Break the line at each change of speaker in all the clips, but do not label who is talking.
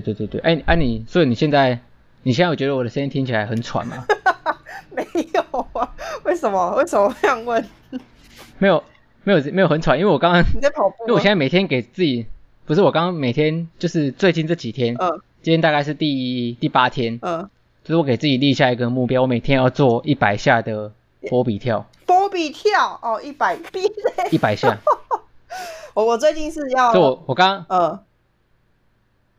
对对对对，哎哎你，所以你现在你现在有觉得我的声音听起来很喘吗？
没有啊，为什么？为什么这样问？
没有没有没有很喘，因为我刚刚
你在跑步，
因为我现在每天给自己不是我刚刚每天就是最近这几天，
嗯，
今天大概是第第八天，
嗯，
就是我给自己立下一个目标，我每天要做一百下的波比跳。
波比跳哦，一百 B
一百下。
我我最近是要，
就我我刚刚
嗯。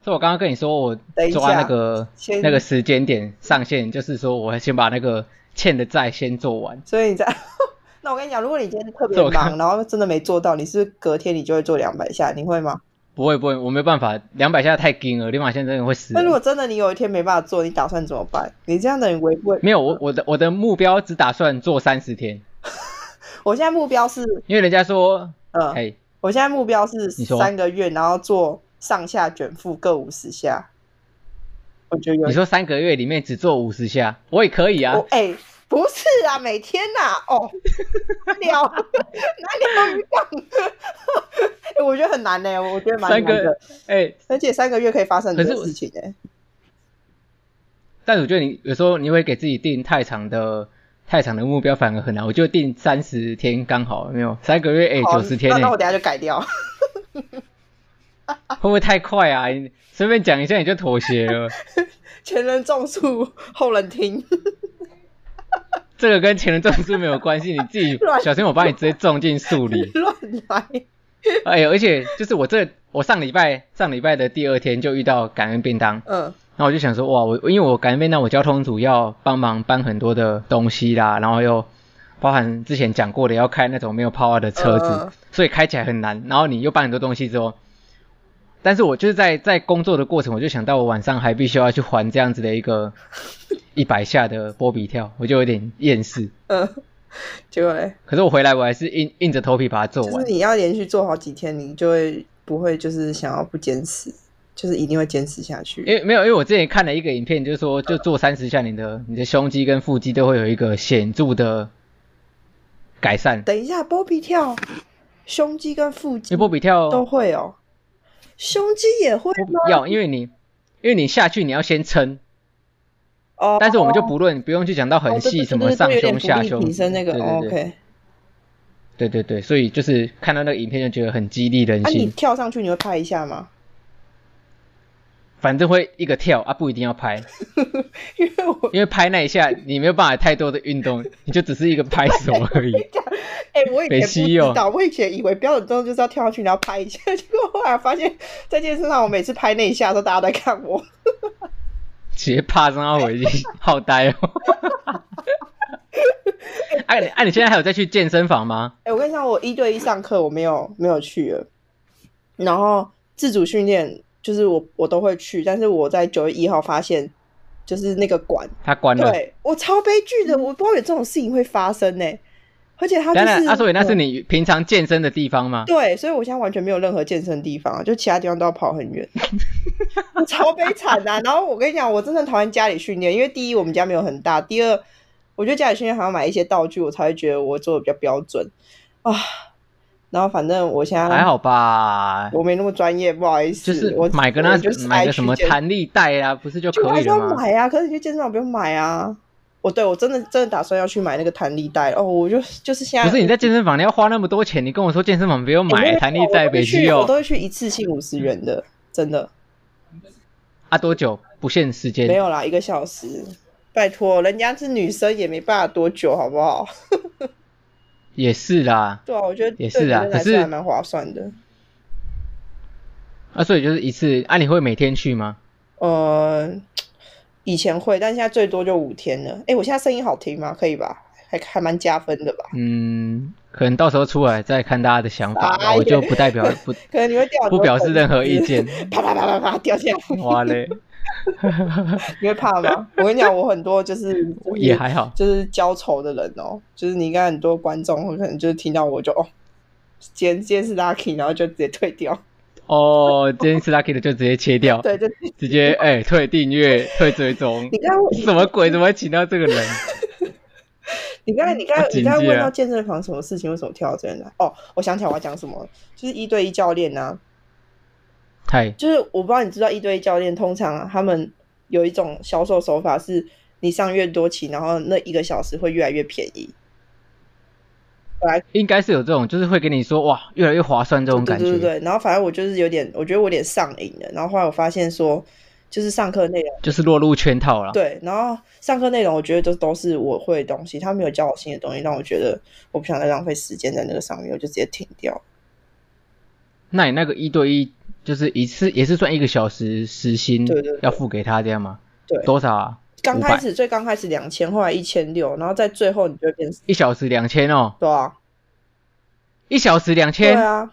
所以我刚刚跟你说，我抓那个那个时间点上线，就是说我先把那个欠的债先做完。
所以你在，那我跟你讲，如果你今天特别忙，然后真的没做到，你是，是隔天你就会做两百下，你会吗？
不会不会，我没办法，两百下太紧了，立马现在真的会死。
那如果真的你有一天没办法做，你打算怎么办？你这样的人违不会？
没有，我我的我的目标只打算做三十天。
我现在目标是，
因为人家说，
嗯，
嘿，
我现在目标是三个月，然后做。上下卷腹各五十下，我觉得
你说三个月里面只做五十下，我也可以啊。
哎、欸，不是啊，每天呐、啊，哦，聊哪里有讲？我觉得很难呢，我觉得蛮难的。哎、欸，而且三个月可以发生很多事情哎。
但是我觉得你有时候你会给自己定太长的、太长的目标，反而很难。我就定三十天刚好，没有三个月哎，九十天。
那那我等下就改掉。
会不会太快啊？你随便讲一下你就妥协了。
前人种树，后人听。
这个跟前人种树没有关系，你自己小心我把你直接种进树里。
乱来。
哎呦，而且就是我这我上礼拜上礼拜的第二天就遇到感恩便当。
嗯。
然后我就想说哇，我因为我感恩便当，我交通组要帮忙搬很多的东西啦，然后又包含之前讲过的要开那种没有 power 的车子，嗯、所以开起来很难。然后你又搬很多东西之后。但是我就是在在工作的过程，我就想到我晚上还必须要去还这样子的一个 一百下的波比跳，我就有点厌世。
嗯，结果嘞？
可是我回来我还是硬硬着头皮把它做完。
就是你要连续做好几天，你就会不会就是想要不坚持，就是一定会坚持下去。
因为没有，因为我之前看了一个影片，就是说就做三十下，你的你的胸肌跟腹肌都会有一个显著的改善。
等一下，波比跳，胸肌跟腹肌，
波比跳
都会哦。胸肌也会吗？
要，因为你，因为你下去你要先撑。哦。但是我们就不论，不用去讲到很细，什么上胸下胸。
提升那个。OK。
对对对，所以就是看到那个影片就觉得很激励人心。
那你跳上去你会拍一下吗？
反正会一个跳啊，不一定要拍，
因为我
因为拍那一下你没有办法太多的运动，你就只是一个拍手而已。
哎、欸，我以前不知道，我以前以为标准动作就是要跳上去然后拍一下，结果后来发现，在健身上我每次拍那一下的时候，大家都在看我，
直接趴上啊，我已经好呆哦。哎、啊，你哎，你现在还有再去健身房吗？
哎、欸，我跟你讲，我一对一上课我没有没有去了，然后自主训练。就是我我都会去，但是我在九月一号发现，就是那个馆
他关了，
对我超悲剧的，我不知道有这种事情会发生呢、欸。而且他就是，
阿，所以那是你平常健身的地方吗？
对，所以我现在完全没有任何健身的地方，就其他地方都要跑很远，超悲惨的、啊。然后我跟你讲，我真的讨厌家里训练，因为第一我们家没有很大，第二我觉得家里训练还要买一些道具，我才会觉得我做的比较标准啊。然后反正我现在
还好吧，
我没那么专业，不好意思。
就是我买个那就是买个什么弹力带啊，不是就可以了
吗？买啊，可是你去健身房不用买啊。我对我真的真的打算要去买那个弹力带哦，我就就是现在
不是你在健身房你要花那么多钱，你跟我说健身房不用买弹力带，别去哦。
我都会去一次性五十元的，真的。
啊，多久？不限时间。
没有啦，一个小时。拜托，人家是女生也没办法多久，好不好？
也是啦，
对啊，我觉得
也是啊，可是
还蛮划算的。
啊，所以就是一次，啊，你会每天去吗？
呃，以前会，但现在最多就五天了。哎，我现在声音好听吗？可以吧？还还蛮加分的吧？
嗯，可能到时候出来再看大家的想法，啊、我就不代表不，
可能你会掉，
不表示任何意见。
啪啪啪啪啪掉下来。
哇嘞！
你会怕吗？我跟你讲，我很多就是
也还好，
就是交愁的人哦。就是你看很多观众，可能就是听到我就哦，今天今天是 lucky，然后就直接退掉。
哦，今天是 lucky 的就直接切掉。
对，就
直接哎、欸、退订阅、退追踪。
你看
什么鬼？怎么会请到这个人？
你刚才你刚才你刚才问到健身房什么事情？为什么跳到这边来？哦，我想起来我要讲什么，就是一对一教练啊。
嗨，
就是我不知道你知道一对一教练通常、啊、他们有一种销售手法是，你上越多期，然后那一个小时会越来越便宜。本
来，应该是有这种，就是会跟你说哇，越来越划算这种感觉。
对对对，然后反正我就是有点，我觉得我有点上瘾了。然后后来我发现说，就是上课内容
就是落入圈套了。
对，然后上课内容我觉得都都是我会的东西，他没有教我新的东西，让我觉得我不想再浪费时间在那个上面，我就直接停掉。
那你那个一对一就是一次也是算一个小时时薪，对对，要付给他这样吗？
对，
多少啊？
刚开始最刚开始两千，后来一千六，然后在最后你就变成
一小时两千哦。
对啊，
一小时两千。
对啊，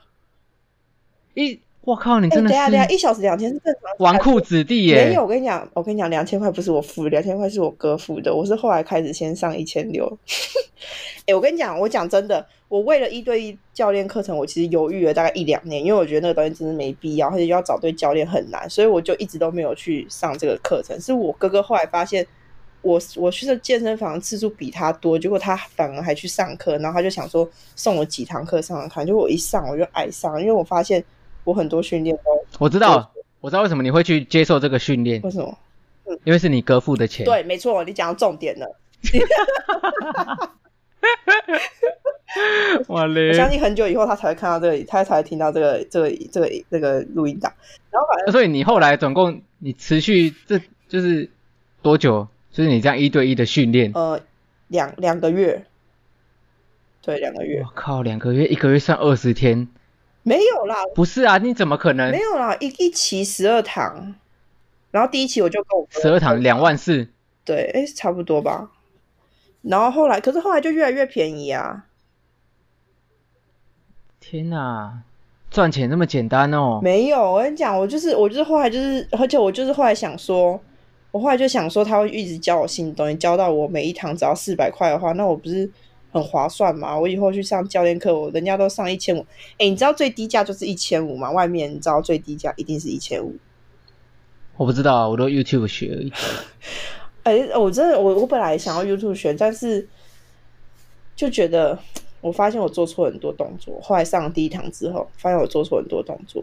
一。我靠，你真的是、
欸、等下等下，一小时两千是正常。
纨绔子弟耶！
没有，我跟你讲，我跟你讲，两千块不是我付的，两千块是我哥付的。我是后来开始先上一千六。哎，我跟你讲，我讲真的，我为了一对一教练课程，我其实犹豫了大概一两年，因为我觉得那个东西真的没必要，而且要找对教练很难，所以我就一直都没有去上这个课程。是我哥哥后来发现我我去的健身房次数比他多，结果他反而还去上课，然后他就想说送我几堂课上上看，结果我一上我就爱上，因为我发现。我很多训练都
我知道，我知道为什么你会去接受这个训练。
为什么？
嗯，因为是你哥付的钱。
对，没错，你讲到重点了。我相信很久以后他才会看到这个，他才会听到这个这个这个这个录音档。然后反正，
所以你后来总共你持续这就是多久？就是你这样一对一的训练？
呃，两两个月。对，两个月。
我靠，两个月，一个月算二十天。
没有啦，
不是啊，你怎么可能？
没有啦，一一期十二堂，然后第一期我就跟我
十二堂两万四，
对，哎，差不多吧。然后后来，可是后来就越来越便宜啊！
天哪，赚钱那么简单哦？
没有，我跟你讲，我就是我就是后来就是，而且我就是后来想说，我后来就想说，他会一直教我新东西，教到我每一堂只要四百块的话，那我不是。很划算嘛？我以后去上教练课，我人家都上一千五。哎，你知道最低价就是一千五吗？外面你知道最低价一定是一千五。
我不知道，我都 YouTube 学而已。
哎，我真的，我我本来想要 YouTube 学，但是就觉得我发现我做错很多动作。后来上了第一堂之后，发现我做错很多动作。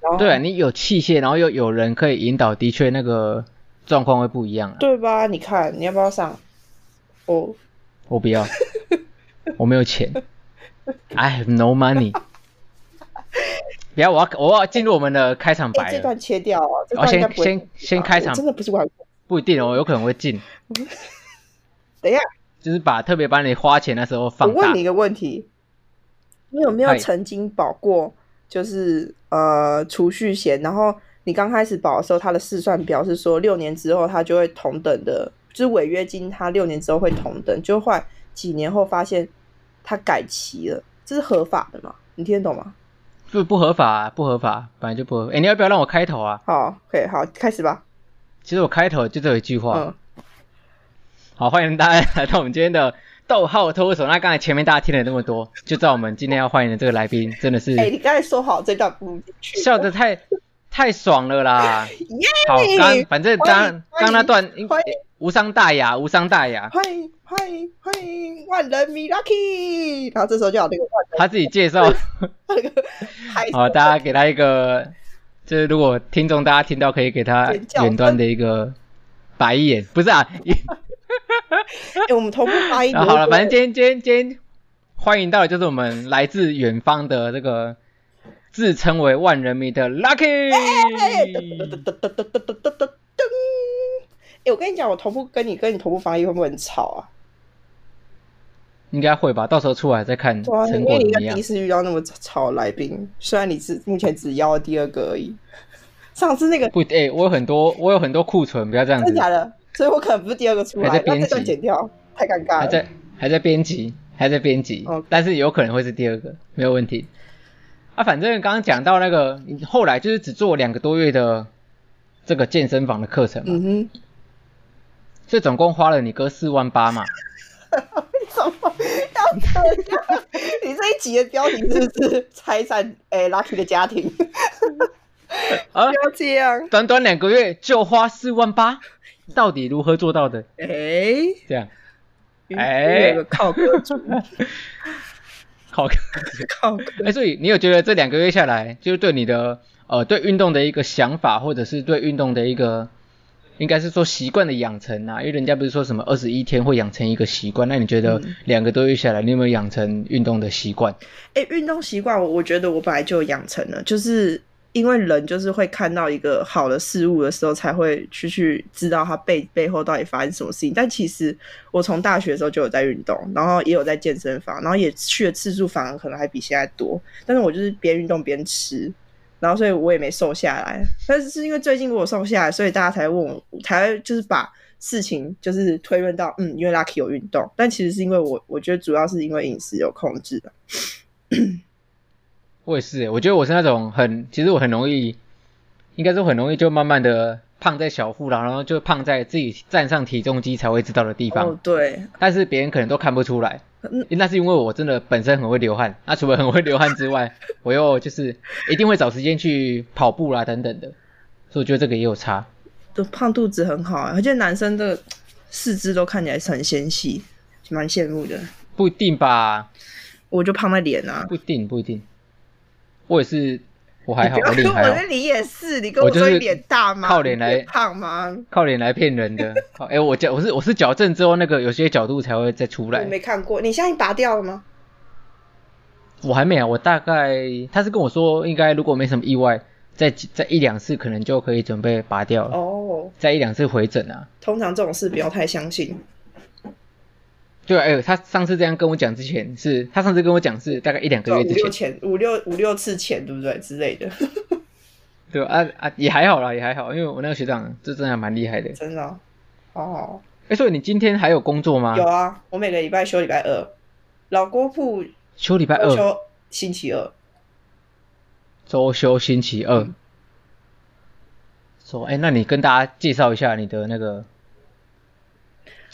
然后，
对啊，你有器械，然后又有人可以引导，的确那个状况会不一样啊。
对吧？你看，你要不要上？哦。
我不要，我没有钱，I have no money。不要，我要我要进入我们的开场白了。
这段切掉哦！
我、哦、先先先开场，
真的不是玩
不一定哦，有可能会进。
等一下，
就是把特别把你花钱的时候放大。
我问你一个问题，你有没有曾经保过？就是呃储蓄险，然后你刚开始保的时候，它的试算表是说六年之后它就会同等的。就是违约金，他六年之后会同等，就后来几年后发现他改期了，这是合法的吗？你听得懂吗？
不不合法啊，不合法，本来就不合法。哎，你要不要让我开头啊？
好，可以，好，开始吧。
其实我开头就这一句话。
嗯。
好，欢迎大家来到我们今天的逗号脱口秀。那刚才前面大家听了那么多，就知道我们今天要欢迎的这个来宾真的是。
哎，你刚才说好这段不去。
笑得太太爽了啦！好，刚反正刚刚那段。无伤大雅，无伤大雅。
欢迎欢迎欢迎万人迷 Lucky，然后这时候就有那个
他自己介绍，好，大家给他一个，就是如果听众大家听到可以给他远端的一个白眼，不是啊？
哎，我们同步发音。
好了，反正今天今天今天欢迎到的就是我们来自远方的这个自称为万人迷的 Lucky。哎、我跟你讲，我同步跟你跟你同步发音会不会很吵啊？应该会吧，到时候出来再看成果怎么样。因为你应该
第一次遇到那么吵的来宾，虽然你是目前只邀了第二个而已。上次那个
不，哎、欸，我有很多，我有很多库存，不要这样子。
真的假的？所以我可能不是第二个出来，
还在
编辑，剪掉，太尴尬了。
还在还在编辑，还在编辑。哦，但是有可能会是第二个，没有问题。啊，反正刚刚讲到那个，你后来就是只做两个多月的这个健身房的课程嘛。嗯哼。这总共花了你哥四万八嘛？
要这样？你这一集的标题是不是拆散诶 Lucky 的家庭？
啊，
不要这样！
短短两个月就花四万八，到底如何做到的？
哎，
这样，哎，
靠哥主，
靠哥，靠哥。哎，所以你有觉得这两个月下来，就是对你的呃对运动的一个想法，或者是对运动的一个。应该是说习惯的养成啊，因为人家不是说什么二十一天会养成一个习惯，那你觉得两个多月下来，你有没有养成运动的习惯？
哎、欸，运动习惯，我我觉得我本来就养成了，就是因为人就是会看到一个好的事物的时候，才会去去知道它背背后到底发生什么事情。但其实我从大学的时候就有在运动，然后也有在健身房，然后也去的次数反而可能还比现在多。但是我就是边运动边吃。然后，所以我也没瘦下来，但是是因为最近我瘦下来，所以大家才问我，才就是把事情就是推论到，嗯，因为 Lucky 有运动，但其实是因为我，我觉得主要是因为饮食有控制。
我也是，我觉得我是那种很，其实我很容易，应该说很容易就慢慢的。胖在小腹了，然后就胖在自己站上体重机才会知道的地方。
哦，对。
但是别人可能都看不出来，那是因为我真的本身很会流汗。那除了很会流汗之外，我又就是一定会找时间去跑步啦等等的，所以我觉得这个也有差。
都胖肚子很好啊，而且男生的四肢都看起来是很纤细，蛮羡慕的。
不一定吧？
我就胖在脸啊。
不一定，不一定。我也是。我还好，我厉害。
我你也是，你跟我说脸大吗？
靠脸来
胖吗？
靠脸来骗人的。哎、欸，我矫我是我是矫正之后，那个有些角度才会再出来。
我没看过，你现在拔掉了吗？
我还没啊，我大概他是跟我说，应该如果没什么意外，再再一两次可能就可以准备拔掉了。哦。再一两次回诊啊。
通常这种事不要太相信。
对，哎、欸，他上次这样跟我讲之前是，他上次跟我讲是大概一两个月之前，五
六前五六五六次前，对不对之类的？
对啊啊，也还好啦，也还好，因为我那个学长这真的还蛮厉害的，
真的、哦。哦，
哎、欸，所以你今天还有工作吗？
有啊，我每个礼拜休礼拜二，老郭铺
休礼拜二，
休星期二，
周休星期二。说、嗯，哎、欸，那你跟大家介绍一下你的那个。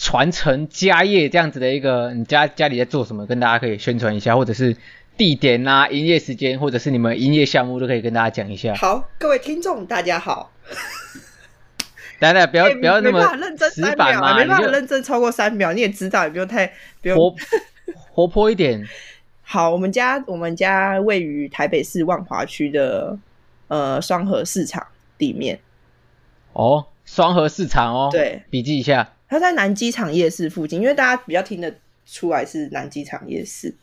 传承家业这样子的一个，你家家里在做什么？跟大家可以宣传一下，或者是地点啊、营业时间，或者是你们营业项目都可以跟大家讲一下。
好，各位听众大家好。
来来，不要、欸、不要那么
认真死板啊，没办法认真超过三秒，你也知道，也不用太不用
活活泼一点。
好，我们家我们家位于台北市万华区的呃双河市场里面。
哦，双河市场哦，
对，
笔记一下。
它在南机场夜市附近，因为大家比较听得出来是南机场夜市，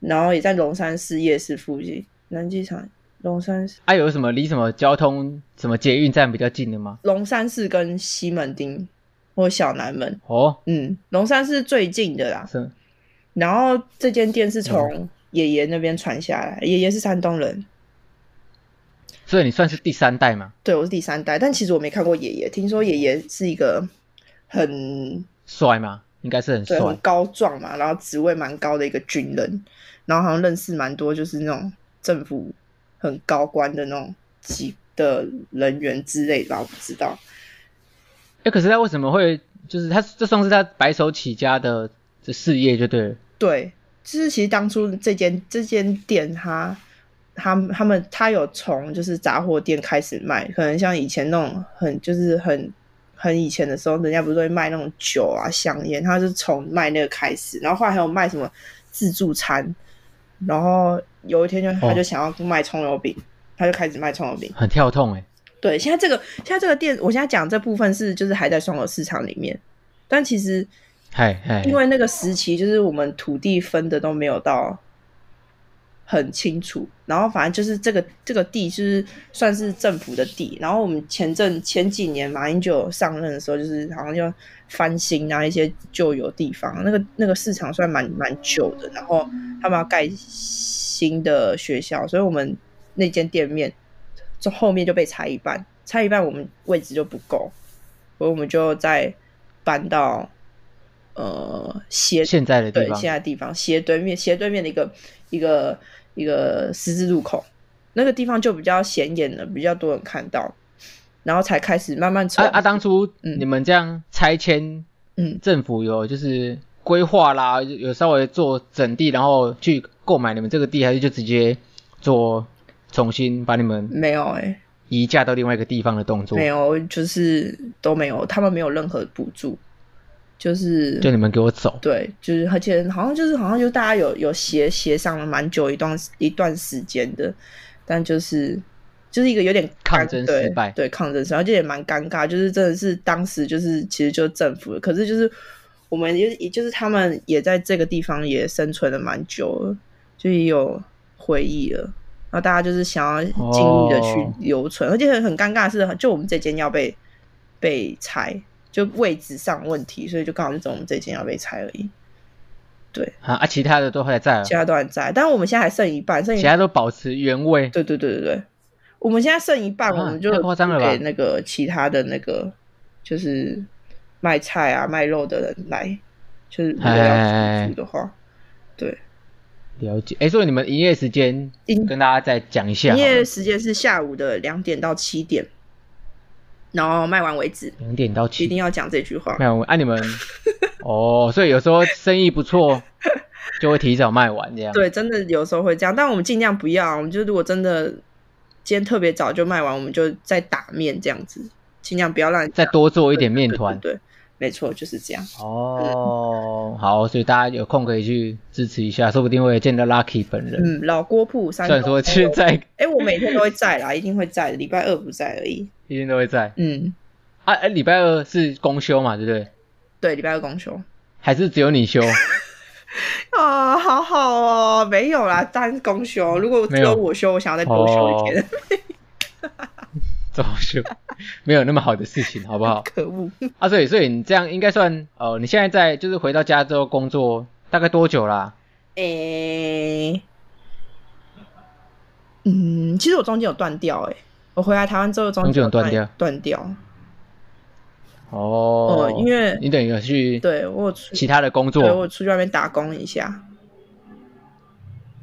然后也在龙山寺夜市附近。南机场、龙山寺，啊，
有什么离什么交通、什么捷运站比较近的吗？
龙山寺跟西门町或小南门。
哦，
嗯，龙山寺最近的啦。是。然后这间店是从爷爷那边传下来，爷爷是山东人，
所以你算是第三代吗？
对，我是第三代，但其实我没看过爷爷。听说爷爷是一个。很
帅吗？应该是很帅，
很高壮嘛，然后职位蛮高的一个军人，然后好像认识蛮多，就是那种政府很高官的那种级的人员之类的吧，我不知道。
哎、欸，可是他为什么会就是他这算是他白手起家的这事业就对了？
对，就是其实当初这间这间店他，他他他们他有从就是杂货店开始卖，可能像以前那种很就是很。很以前的时候，人家不是会卖那种酒啊、香烟，他是从卖那个开始，然后后来还有卖什么自助餐，然后有一天就他就想要卖葱油饼，哦，他就开始卖葱油饼，
很跳痛哎。
对，现在这个现在这个店，我现在讲这部分是就是还在双流市场里面，但其实，
嗨嗨，
因为那个时期就是我们土地分的都没有到。很清楚，然后反正就是这个这个地就是算是政府的地，然后我们前阵前几年马英九上任的时候，就是好像就翻新啊一些旧有地方，那个那个市场算蛮蛮旧的，然后他们要盖新的学校，所以我们那间店面就后面就被拆一半，拆一半我们位置就不够，所以我们就在搬到呃斜
现在的地
方，对现在的地方斜对面斜对面的一个一个。一个十字路口，那个地方就比较显眼了，比较多人看到，然后才开始慢慢从。啊
啊！当初你们这样拆迁，嗯，政府有就是规划啦，有稍微做整地，然后去购买你们这个地，还是就直接做重新把你们
没有哎
移嫁到另外一个地方的动作？
没有，就是都没有，他们没有任何补助。就是，
就你们给我走。
对，就是而且好像就是好像就大家有有协协商了蛮久一段一段时间的，但就是就是一个有点
抗争失败，
对，对抗争失败，而且也蛮尴尬，就是真的是当时就是其实就是政府，可是就是我们也也就是他们也在这个地方也生存了蛮久了，就也有回忆了，然后大家就是想要尽力的去留存，哦、而且很很尴尬的是，就我们这间要被被拆，就位置上问题，所以就刚好就只有我们这间要被拆而已。对
啊啊，其他的都还在，
其他都还在，但是我们现在还剩一半，剩一半
其他都保持原位。
对对对对对。我们现在剩一半，啊、我们就给那个其他的那个，就是卖菜啊、卖肉的人来，就是如果要出租的话，对，
了解。哎、欸，所以你们营业时间跟大家再讲一下。
营业时间是下午的两点到七点，然后卖完为止。
两点到七，
一定要讲这句话。
卖完，哎、啊，你们 哦，所以有时候生意不错，就会提早卖完这样。
对，真的有时候会这样，但我们尽量不要。我们就如果真的。今天特别早就卖完，我们就再打面这样子，尽量不要让
再多做一点面团。
对，对，对，没错，就是这样。
哦，嗯、好，所以大家有空可以去支持一下，说不定会见到 Lucky 本人。
嗯，老郭铺三。
虽然说现在，哎、
欸，我每天都会在啦，一定会在，礼拜二不在而已。
一定都会在。
嗯，
啊，哎、欸，礼拜二是公休嘛，对不对？
对，礼拜二公休。还
是只有你休？
啊、哦，好好哦，没有啦，单公休。如果只有我休，我想要再多休一天。
没有那么好的事情，好不好？
可恶！
啊，所以所以你这样应该算哦、呃，你现在在就是回到加州工作大概多久啦？诶、
欸，嗯，其实我中间有断掉，诶，我回来台湾之后中间有断掉，断掉。
哦、嗯，
因为
你等于去
对我有出
其他的工作，
对我出去外面打工一下。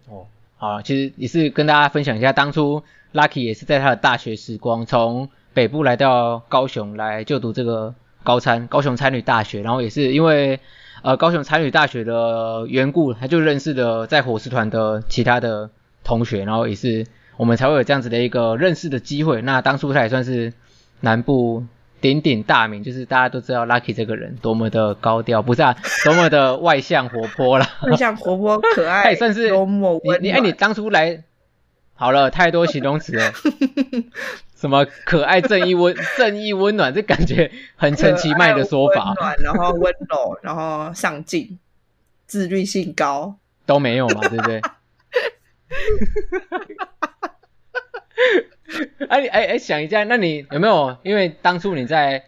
哦，好，其实也是跟大家分享一下，当初 Lucky 也是在他的大学时光，从北部来到高雄来就读这个高参高雄参旅大学，然后也是因为呃高雄参旅大学的缘故，他就认识了在伙食团的其他的同学，然后也是我们才会有这样子的一个认识的机会。那当初他也算是南部。鼎鼎大名，就是大家都知道 Lucky 这个人多么的高调，不是啊，多么的外向活泼啦，
外向活泼可爱，他
也算是幽默。你哎，你当初来好了，太多形容词了，什么可爱、正义、温正义、温暖，这感觉很陈其迈的说法。
温暖，然后温柔，然后上进，自律性高，
都没有嘛，对不对？哎哎哎，想一下，那你有没有？因为当初你在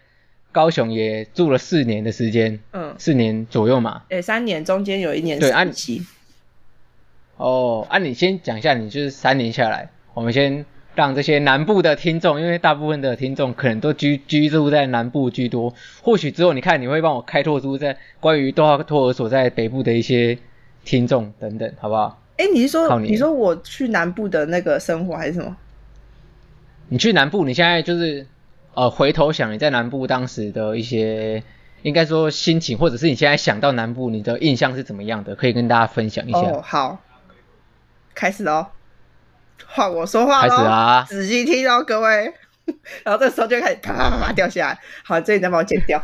高雄也住了四年的时间，嗯，四年左右嘛。
哎，三年，中间有一年实习。
哦，啊，你先讲一下，你就是三年下来，我们先让这些南部的听众，因为大部分的听众可能都居居住在南部居多，或许之后你看你会帮我开拓出在关于多哈托儿所在北部的一些听众等等，好不好？
哎，你是说你，你说我去南部的那个生活还是什么？
你去南部，你现在就是呃回头想你在南部当时的一些，应该说心情，或者是你现在想到南部，你的印象是怎么样的？可以跟大家分享一下。
哦，好，开始哦，换我说话喽，开始啊，仔细听哦，各位。然后这时候就开始啪啪啪啪掉下来，好，这里再帮我剪掉。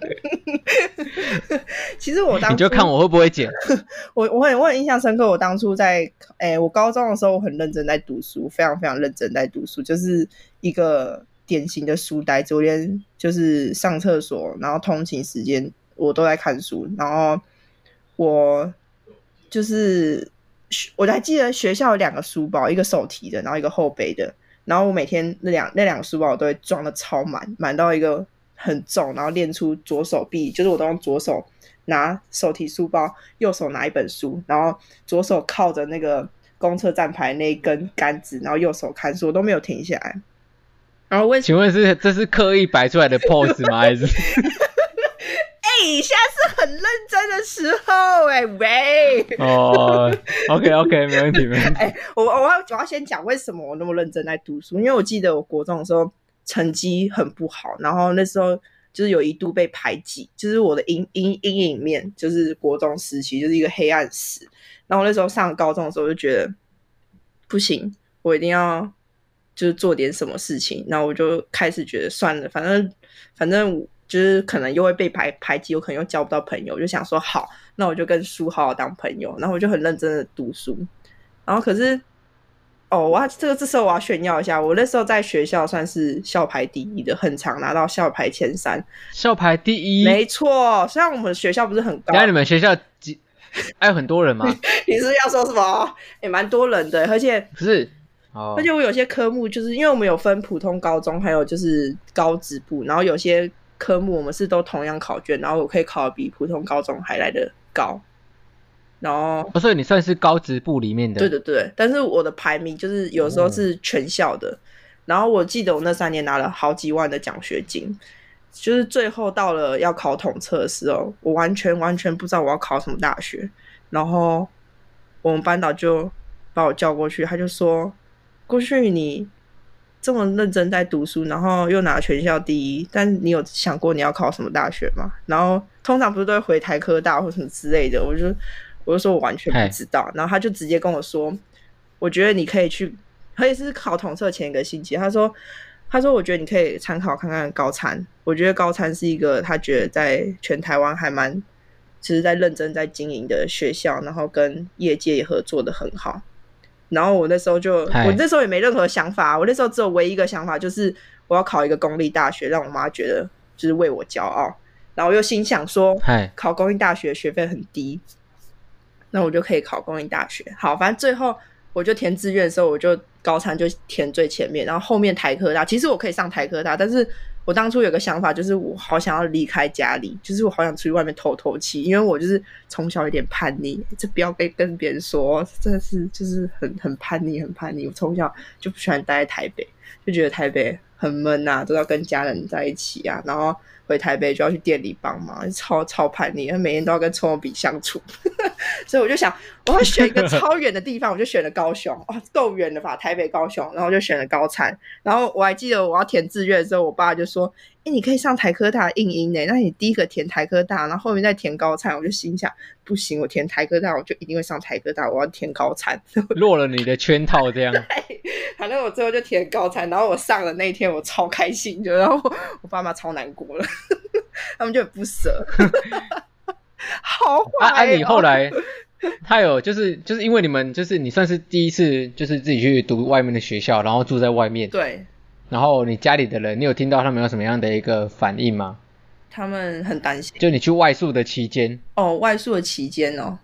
其实我当初
你就看我会不会剪。
我我很我很印象深刻，我当初在诶、欸，我高中的时候我很认真在读书，非常非常认真在读书，就是一个典型的书呆子。我连就是上厕所，然后通勤时间我都在看书。然后我就是我还记得学校有两个书包，一个手提的，然后一个后背的。然后我每天那两那两个书包我都会装的超满，满到一个很重，然后练出左手臂，就是我都用左手拿手提书包，右手拿一本书，然后左手靠着那个公车站牌那一根杆子，然后右手看书，我都没有停下来。然后问，
请问是这是刻意摆出来的 pose 吗？还是？
你现在是很认真的时候哎、欸、喂
哦、oh,，OK OK 没问题没问题。
哎，我我要我要先讲为什么我那么认真在读书，因为我记得我国中的时候成绩很不好，然后那时候就是有一度被排挤，就是我的阴阴阴影面就是国中时期就是一个黑暗史。然后那时候上高中的时候我就觉得不行，我一定要就是做点什么事情，然后我就开始觉得算了，反正反正。就是可能又会被排排挤，有可能又交不到朋友，我就想说好，那我就跟书好好当朋友，然后我就很认真的读书，然后可是哦，我要这个这时候我要炫耀一下，我那时候在学校算是校排第一的，很常拿到校排前三。
校排第一，
没错。虽然我们学校不是很高，
那你们学校几还有很多人吗？
你是要说什么？也蛮多人的，而且
不是哦。
而且我有些科目就是因为我们有分普通高中，还有就是高职部，然后有些科目我们是都同样考卷，然后我可以考的比普通高中还来的高。然后，
哦，所以你算是高职部里面的。
对对对，但是我的排名就是有时候是全校的。哦、然后我记得我那三年拿了好几万的奖学金，就是最后到了要考统测的时候，我完全完全不知道我要考什么大学。然后我们班导就把我叫过去，他就说：“郭旭，你这么认真在读书，然后又拿全校第一，但你有想过你要考什么大学吗？”然后通常不是都会回台科大或什么之类的，我就。我就说，我完全不知道，然后他就直接跟我说，我觉得你可以去，可以是考统测前一个星期，他说，他说，我觉得你可以参考看看高参，我觉得高参是一个他觉得在全台湾还蛮，其实在认真在经营的学校，然后跟业界也合作的很好，然后我那时候就，我那时候也没任何想法，我那时候只有唯一一个想法就是我要考一个公立大学，让我妈觉得就是为我骄傲，然后我又心想说，考公立大学学费很低。那我就可以考公立大学。好，反正最后我就填志愿的时候，我就高三就填最前面，然后后面台科大。其实我可以上台科大，但是我当初有个想法，就是我好想要离开家里，就是我好想出去外面透透气，因为我就是从小有点叛逆，这不要跟跟别人说，真的是就是很很叛逆，很叛逆。我从小就不喜欢待在台北，就觉得台北很闷啊，都要跟家人在一起啊，然后。回台北就要去店里帮忙，超超叛逆，每天都要跟葱油饼相处，所以我就想，我要选一个超远的地方，我就选了高雄，哦，够远了吧？台北、高雄，然后就选了高餐。然后我还记得我要填志愿的时候，我爸就说：“哎、欸，你可以上台科大应英呢，那你第一个填台科大，然后后面再填高餐。”我就心想，不行，我填台科大，我就一定会上台科大，我要填高餐，
落了你的圈套，这样。
对，反正我最后就填高餐，然后我上了那一天，我超开心，就然后我爸妈超难过了。他们就很不舍，好。啊啊！你
后来他有就是就是因为你们就是你算是第一次就是自己去读外面的学校，然后住在外面。
对。
然后你家里的人，你有听到他们有什么样的一个反应吗？
他们很担心。
就你去外宿的期间。
哦，外宿的期间哦。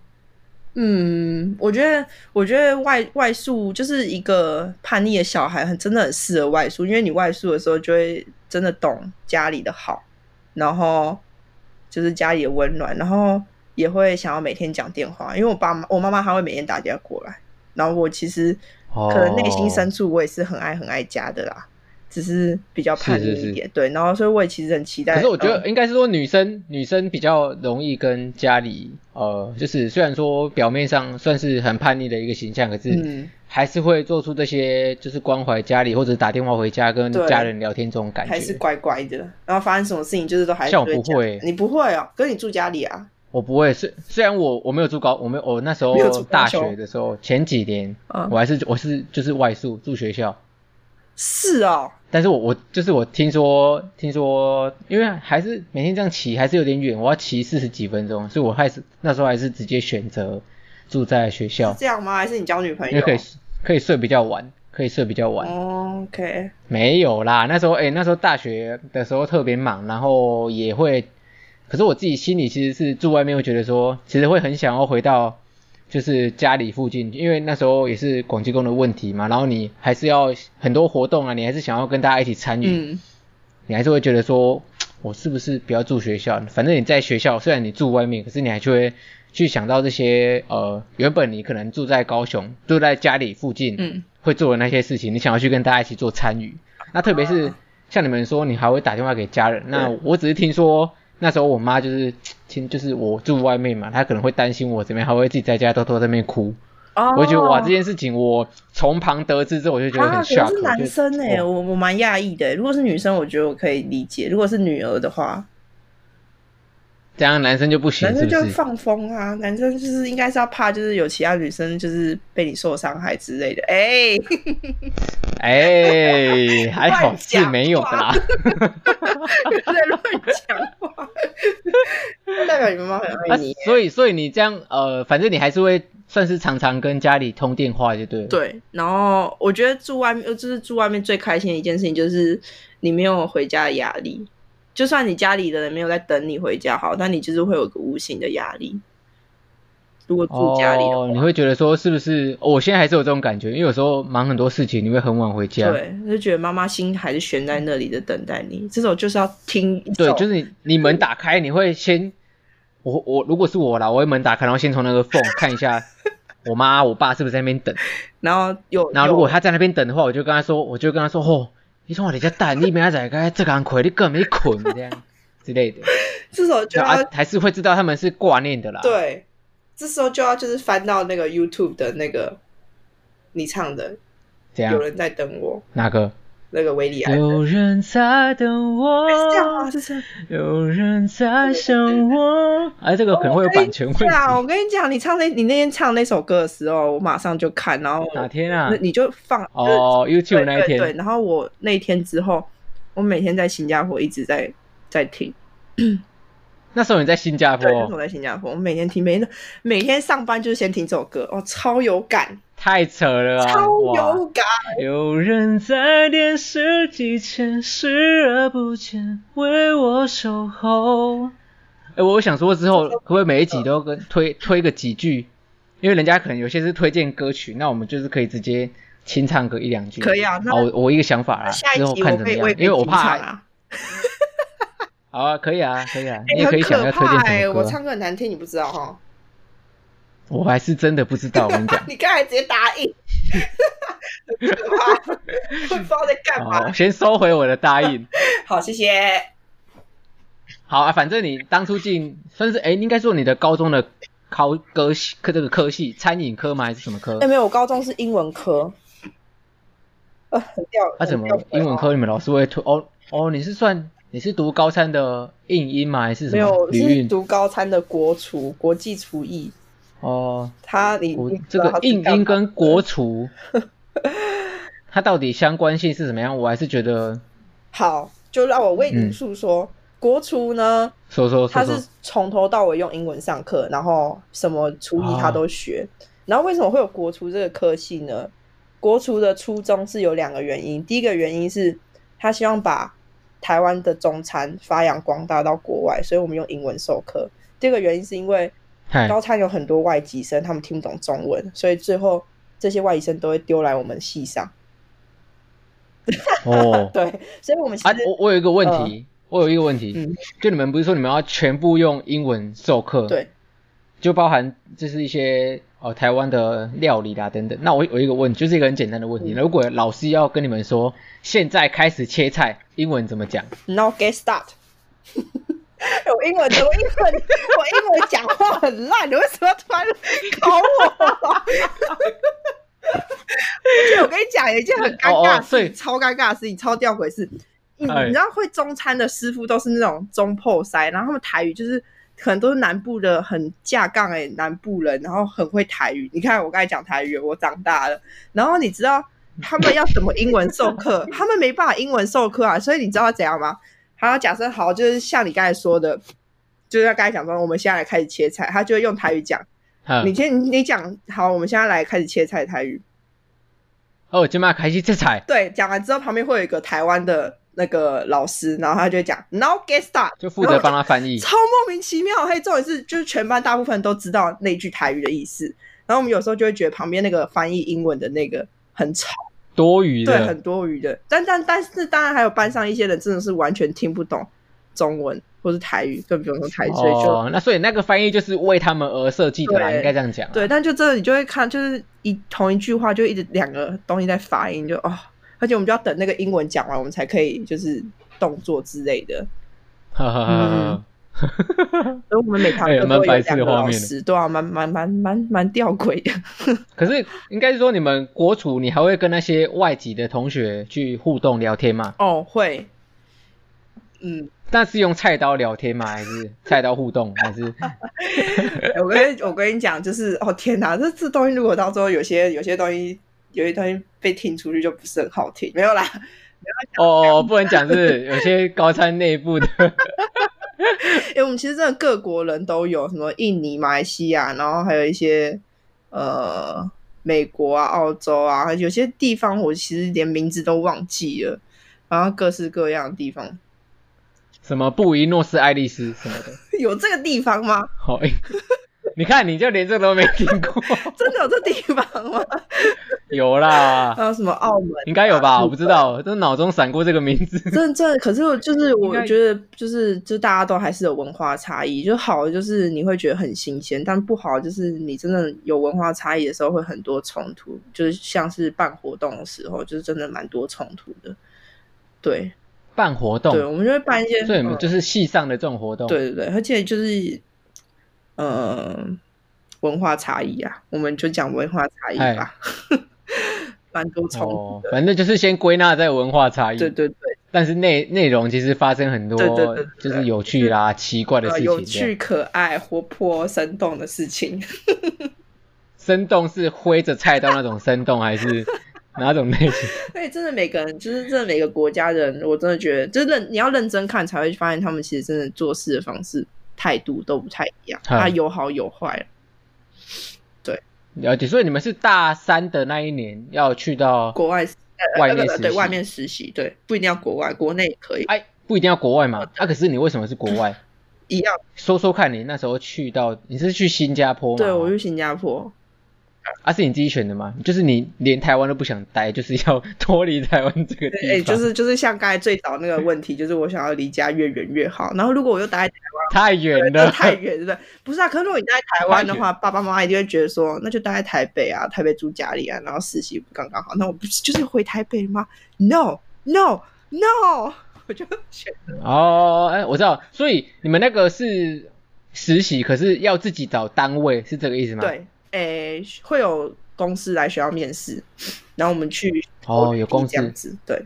嗯，我觉得我觉得外外宿就是一个叛逆的小孩，很真的很适合外宿，因为你外宿的时候就会真的懂家里的好。然后就是家里的温暖，然后也会想要每天讲电话，因为我爸妈、我妈妈她会每天打电话过来。然后我其实可能内心深处我也是很爱很爱家的啦，只是比较叛逆一点。是是是对，然后所以我也其实很期待。
可是我觉得应该是说女生、嗯、女生比较容易跟家里呃，就是虽然说表面上算是很叛逆的一个形象，可是。嗯还是会做出这些，就是关怀家里或者打电话回家跟家人聊天这种感觉，
还是乖乖的。然后发生什么事情，就是都还是
像我不会，
你不会哦，跟你住家里啊？
我不会，虽虽然我我没有住高，我没有我那时候大学的时候前几年，嗯、我还是我是就是外宿住学校。
是哦，
但是我我就是我听说听说，因为还是每天这样骑还是有点远，我要骑四十几分钟，所以我还是那时候还是直接选择。住在学校
是这样吗？还是你交女朋友？
因为可以可以睡比较晚，可以睡比较晚。
Oh, OK，
没有啦，那时候哎、欸，那时候大学的时候特别忙，然后也会，可是我自己心里其实是住外面，会觉得说，其实会很想要回到就是家里附近，因为那时候也是广济宫的问题嘛，然后你还是要很多活动啊，你还是想要跟大家一起参与，嗯、你还是会觉得说，我是不是不要住学校？反正你在学校，虽然你住外面，可是你还是会。去想到这些呃，原本你可能住在高雄，住在家里附近，嗯，会做的那些事情，你想要去跟大家一起做参与。那特别是像你们说，你还会打电话给家人。那我只是听说那时候我妈就是 听，就是我住外面嘛，她可能会担心我怎么样，还会自己在家偷偷在那边哭。哦，我就觉得哇，这件事情我从旁得知之后，我就觉得很 shock。
啊，是男生哎，我我蛮讶异的。如果是女生，我觉得我可以理解；如果是女儿的话。
这样男生就不行？
男生就放风啊，男生就是应该是要怕，就是有其他女生就是被你受伤害之类的。哎，
哎，还好是没有的啦。
在乱讲话，代表你妈妈很爱你。
所以，所以你这样呃，反正你还是会算是常常跟家里通电话就对了。
对，然后我觉得住外面，就是住外面最开心的一件事情，就是你没有回家的压力。就算你家里的人没有在等你回家，好，但你就是会有个无形的压力。如果住家里的话，
哦，你会觉得说是不是？我现在还是有这种感觉，因为有时候忙很多事情，你会很晚回家。
对，就觉得妈妈心还是悬在那里的等待你。这时候就是要听。
对，就是你，你门打开，你会先，我我如果是我啦，我会门打开，然后先从那个缝看一下 我妈我爸是不是在那边等。
然后有，
然后如果他在那边等的话，我就跟他说，我就跟他说，哦，你从我在家等，你明仔载该这个亏，你更没困这样之类的。
这时候就要
啊，还是会知道他们是挂念的啦。
对。这时候就要就是翻到那个 YouTube 的那个你唱的，这样有人在等我。
哪个？
那个韦礼安。
有人在等我。有人在想我。哎，这个可能会有版权问题。
啊，我跟你讲，你唱那，你那天唱那首歌的时候，我马上就看，然后
哪天啊？
你就放
哦，YouTube 那一天。
对，然后我那天之后，我每天在新加坡一直在在听。
那时候你在新加坡？
对，那时候我在新加坡。我每天听，每天每天上班就是先听这首歌，哦，超有感，
太扯了啊，
超有感。
有人在电视机前视而不见，为我守候。哎、欸，我想说之后可不可以每一集都跟推推个几句？因为人家可能有些是推荐歌曲，那我们就是可以直接清唱个一两句。
可以啊，那
我我一个想法啦，之后看怎么样，因为我怕。好啊，可以啊，可以啊，欸、你也可以想要推荐什么歌、欸。
我唱歌很难听，你不知道哈？
我还是真的不知道，我跟你讲。
你刚才直接答应，很可怕，不知道在干嘛。
我先收回我的答应。
好，谢谢。
好啊，反正你当初进算是哎、欸，应该说你的高中的考科系科这个科系，餐饮科吗？还是什么科？
哎、欸，没有，我高中是英文科。呃，很掉。
啊，怎么英文科你们老师会推？哦哦，你是算。你是读高三的印音吗？还是什么？没有，
是读高三的国厨，国际厨艺。
哦，
他你
这个硬英跟国厨，它到底相关性是怎么样？我还是觉得
好，就让我为你诉说。嗯、国厨呢，
说说，说说，
他是从头到尾用英文上课，然后什么厨艺他都学。哦、然后为什么会有国厨这个科系呢？国厨的初衷是有两个原因，第一个原因是他希望把台湾的中餐发扬光大到国外，所以我们用英文授课。第二个原因是因为高餐有很多外籍生，他们听不懂中文，所以最后这些外籍生都会丢来我们系上。
哦，
对，所以我们其实、啊、
我我有一个问题，呃、我有一个问题，嗯、就你们不是说你们要全部用英文授课？
对，
就包含就是一些哦台湾的料理啦等等。那我我有一个问题，就是一个很简单的问题，嗯、如果老师要跟你们说现在开始切菜。英文怎么讲
？Now get start。我英文，我英文，我英文讲话很烂，你为什么要突然考我？我跟你讲，有一件很尴尬的事情，超尴尬的事情，超吊诡的事。你你知道会中餐的师傅都是那种中破塞，然后他们台语就是可能都是南部的很架杠哎，南部人，然后很会台语。你看我刚才讲台语，我长大了，然后你知道。他们要怎么英文授课？他们没办法英文授课啊，所以你知道怎样吗？好，假设好，就是像你刚才说的，就是他刚才讲说，我们现在来开始切菜，他就会用台语讲。嗯、你先你讲好，我们现在来开始切菜台语。
哦，今麦开始切菜。
对，讲完之后旁边会有一个台湾的那个老师，然后他就会讲，Now get start，
就负责帮他翻译。
超莫名其妙，嘿，重点是就是全班大部分都知道那句台语的意思，然后我们有时候就会觉得旁边那个翻译英文的那个很吵。
多余的，
对，很多余的。但但但是，当然还有班上一些人真的是完全听不懂中文或是台语，更不用说台语。所以就
哦，那所以那个翻译就是为他们而设计的啦，对应该这样讲、啊。
对，但就真的你就会看，就是一同一句话就一直两个东西在发音，就哦，而且我们就要等那个英文讲完，我们才可以就是动作之类的。哈哈哈哈。所以我们每堂课都有两个老师，对啊，蛮蛮蛮蛮蛮吊诡的。
可是应该是说，你们国厨，你还会跟那些外籍的同学去互动聊天吗？
哦，会。嗯，
那是用菜刀聊天吗？还是菜刀互动？还是？
我跟我跟你讲，就是哦天哪，这这东西如果到时候有些有些东西有些东西被听出去，就不是很好听。没有啦，没
有哦，不能讲是有些高餐内部的。
哎、欸，我们其实真的各国人都有，什么印尼、马来西亚，然后还有一些呃美国啊、澳洲啊，有些地方我其实连名字都忘记了，然后各式各样的地方，
什么布宜诺斯艾利斯什么的，
有这个地方吗？
好。你看，你就连这个都没听过，
真的有这地方吗？
有啦，
还有什么澳门？
应该有吧？我不知道，就脑中闪过这个名字。
真真，可是我就是我觉得，就是就大家都还是有文化差异。就好的就是你会觉得很新鲜，但不好就是你真的有文化差异的时候会很多冲突。就是像是办活动的时候，就是真的蛮多冲突的。对，
办活动，
对，我们就会办一些，
对，就是系上的这种活动。
对对对，而且就是。呃，文化差异啊，我们就讲文化差异吧，蛮多冲
反正就是先归纳在文化差异。
对对对。
但是内内容其实发生很多，就是有趣啦、奇怪的事情。
有趣、可爱、活泼、生动的事情。
生动是挥着菜刀那种生动，还是哪种类型？
对，真的每个人，就是真的每个国家人，我真的觉得，真的你要认真看，才会发现他们其实真的做事的方式。态度都不太一样，它有好有坏。对，
了解。所以你们是大三的那一年要去到
国外，
外面实习，
呃、对外面实习，对，不一定要国外，国内也可以。
哎，不一定要国外嘛？啊，可是你为什么是国外？
一样。
说说看你那时候去到，你是去新加坡吗？
对，我去新加坡。
啊，是你自己选的吗？就是你连台湾都不想待，就是要脱离台湾这个地方。哎、欸，
就是就是像刚才最早那个问题，就是我想要离家越远越好。然后如果我又待在台湾，
太远了，
太远，了不是啊，可是如果你待在台湾的话，爸爸妈妈一定会觉得说，那就待在台北啊，台北住家里啊，然后实习不刚刚好？那我不是就是回台北吗？No，No，No，no, no! 我就选
哦，哎、欸，我知道，所以你们那个是实习，可是要自己找单位，是这个意思吗？
对。诶、欸，会有公司来学校面试，然后我们去
哦，有公司
这样子，对。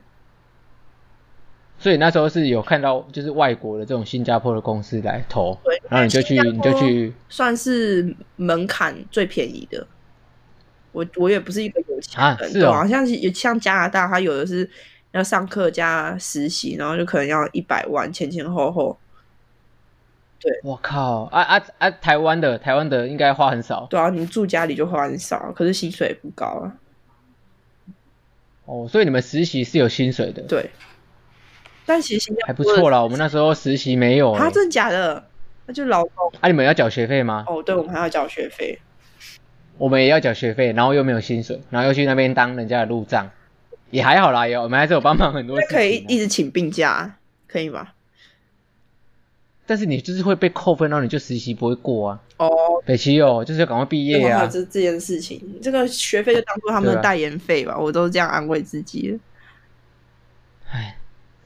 所以那时候是有看到，就是外国的这种新加坡的公司来投，然后你就去，你就去，
算是门槛最便宜的。我我也不是一个有钱人，啊是哦、好像是像加拿大，他有的是要上课加实习，然后就可能要一百万，前前后后。对，
我靠，啊啊啊！台湾的台湾的应该花很少。
对啊，你住家里就花很少，可是薪水也不高啊。
哦，所以你们实习是有薪水的。
对，但其实新加
坡还不错啦。我们那时候实习没有。
他真的假的？那就劳工。
啊，你们要缴学费吗？
哦，对，我们还要缴学费。
我们也要缴学费，然后又没有薪水，然后又去那边当人家的路障，也还好啦。有我们还是有帮忙很多事情。
可以一直请病假，可以吗？
但是你就是会被扣分，然后你就实习不会过啊。
哦，
北齐哦，就是要赶快毕业啊。
这这件事情，这个学费就当做他们的代言费吧，我都是这样安慰自己。
哎，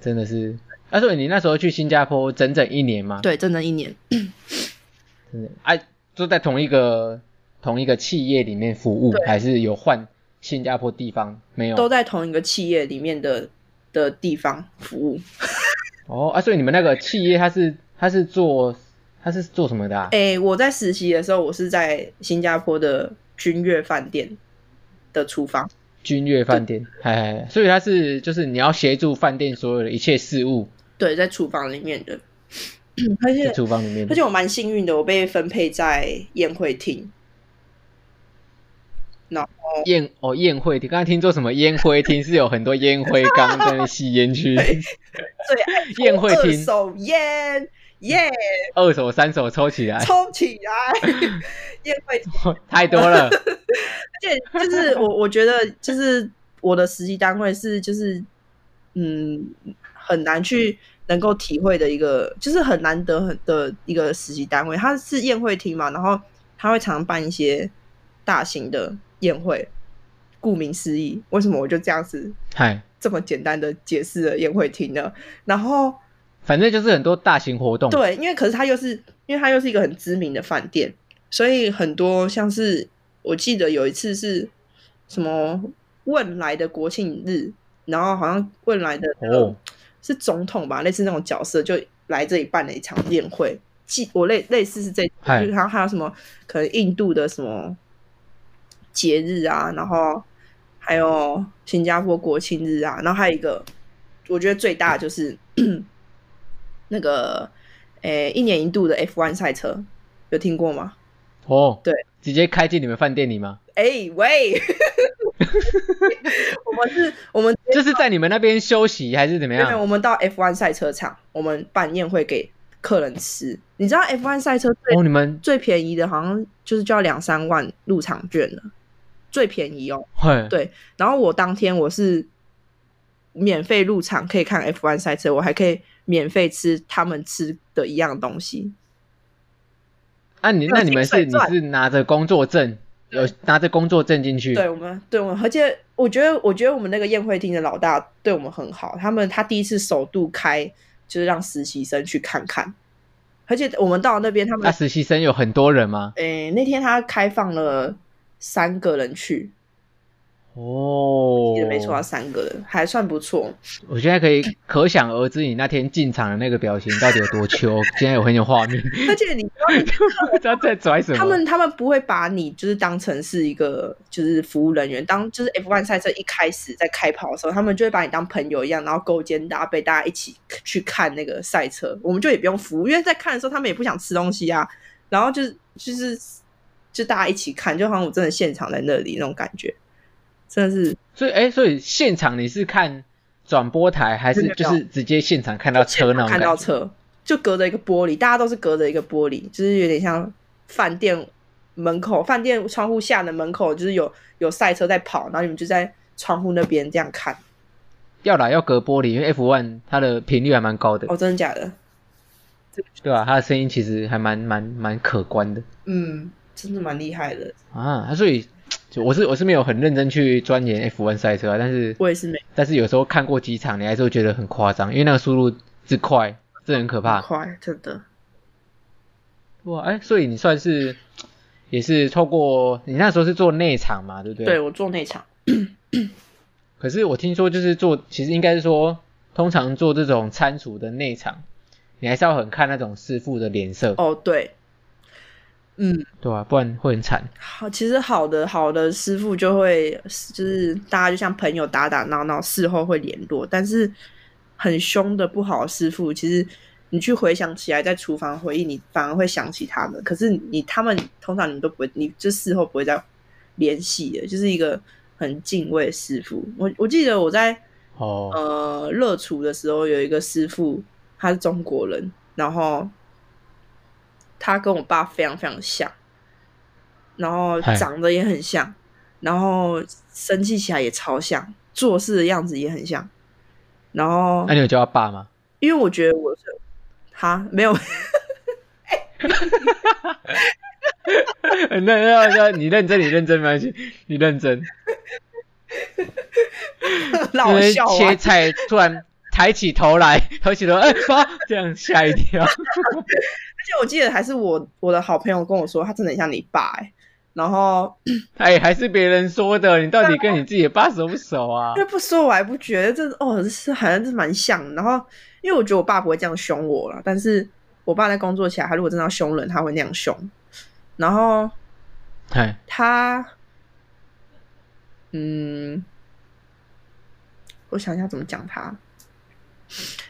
真的是。啊，所以你那时候去新加坡整整一年吗？
对，整整一年。
真的，哎，都在同一个同一个企业里面服务，还是有换新加坡地方？没有，
都在同一个企业里面的的地方服务。
哦，啊，所以你们那个企业它是？他是做他是做什么的啊？
哎、欸，我在实习的时候，我是在新加坡的君悦饭店的厨房。
君悦饭店，哎，所以他是就是你要协助饭店所有的一切事务。
对，在厨房里面的，而且
厨房里面，
而且我蛮幸运的，我被分配在宴会厅。然后
宴哦宴会厅，刚才听说什么烟灰厅是有很多烟灰缸在那吸烟区。对，宴会厅
手烟。耶！
二手、三手抽起来，
抽起来，宴会
太多了。
而且就是我，我觉得就是我的实习单位是就是嗯很难去能够体会的一个，就是很难得很的一个实习单位。它是宴会厅嘛，然后他会常常办一些大型的宴会。顾名思义，为什么我就这样子嗨这么简单的解释了宴会厅呢？然后。
反正就是很多大型活动，
对，因为可是它又是，因为它又是一个很知名的饭店，所以很多像是我记得有一次是什么汶来的国庆日，然后好像汶来的哦是总统吧，类似那种角色就来这里办了一场宴会，记我类类似是这，就是然后还有什么可能印度的什么节日啊，然后还有新加坡国庆日啊，然后还有一个我觉得最大的就是。那个，诶，一年一度的 F1 赛车，有听过吗？
哦，
对，
直接开进你们饭店里吗？
哎、欸、喂，我们是，我们
就是在你们那边休息还是怎么样？
没有，我们到 F1 赛车场，我们办宴会给客人吃。你知道 F1 赛车最
哦，你们
最便宜的好像就是就要两三万入场券了，最便宜哦。
嘿
对，然后我当天我是免费入场，可以看 F1 赛车，我还可以免费吃他们吃的一样东西。
啊你，你那你们是你是拿着工作证，有拿着工作证进去？
对，我们对我们，而且我觉得，我觉得我们那个宴会厅的老大对我们很好。他们他第一次首度开，就是让实习生去看看。而且我们到那边，他们
那、啊、实习生有很多人吗？
诶，那天他开放了三个人去。
哦，
也没错，三个人还算不错。
我现在可以可想而知，你那天进场的那个表情到底有多糗。现在有很有画面，
而且你
不知道在拽什么。
他们他们不会把你就是当成是一个就是服务人员，当就是 F1 赛车一开始在开跑的时候，他们就会把你当朋友一样，然后勾肩搭背，大家一起去看那个赛车。我们就也不用服务，因为在看的时候他们也不想吃东西啊。然后就是就是就大家一起看，就好像我真的现场在那里那种感觉。真的是，
所以哎、欸，所以现场你是看转播台，还是就是直接现场看到车那种？
看到车，就隔着一个玻璃，大家都是隔着一个玻璃，就是有点像饭店门口、饭店窗户下的门口，就是有有赛车在跑，然后你们就在窗户那边这样看。
要来要隔玻璃，因为 F1 它的频率还蛮高的。
哦，真的假的？
对啊，它的声音其实还蛮蛮蛮可观的。
嗯，真的蛮厉害的
啊，所以。我是我是没有很认真去钻研 F1 赛车啊，但是
我也是没，
但是有时候看过几场，你还是会觉得很夸张，因为那个速度之快，这很可怕。
快，真的。
哇，哎、欸，所以你算是也是透过你那时候是做内场嘛，对不对？
对，我做内场。
可是我听说就是做，其实应该是说，通常做这种仓储的内场，你还是要很看那种师傅的脸色。
哦，对。嗯，对
啊，不然会很惨。
好，其实好的好的师傅就会，就是大家就像朋友打打闹闹，事后会联络。但是很凶的不好的师傅，其实你去回想起来，在厨房回忆，你反而会想起他们。可是你他们通常你们都不会，你就事后不会再联系的，就是一个很敬畏师傅。我我记得我在
哦
呃热厨的时候，有一个师傅，他是中国人，然后。他跟我爸非常非常像，然后长得也很像，然后生气起来也超像，做事的样子也很像。然后，
那你有叫他爸吗？
因为我觉得我是他没有。
那那那，你认真，你认真没关系，你认真。
老笑啊！
切菜突然抬起头来，抬起头，哎，爸，这样吓一跳。
而且我记得还是我我的好朋友跟我说，他真的很像你爸哎、欸，然后
哎，还是别人说的，你到底跟你自己的爸熟不熟啊？
因为不说我还不觉得这哦，这是好像是蛮像。然后因为我觉得我爸不会这样凶我了，但是我爸在工作起来，他如果真的要凶人，他会那样凶。然后，
哎，
他，嗯，我想一下怎么讲他。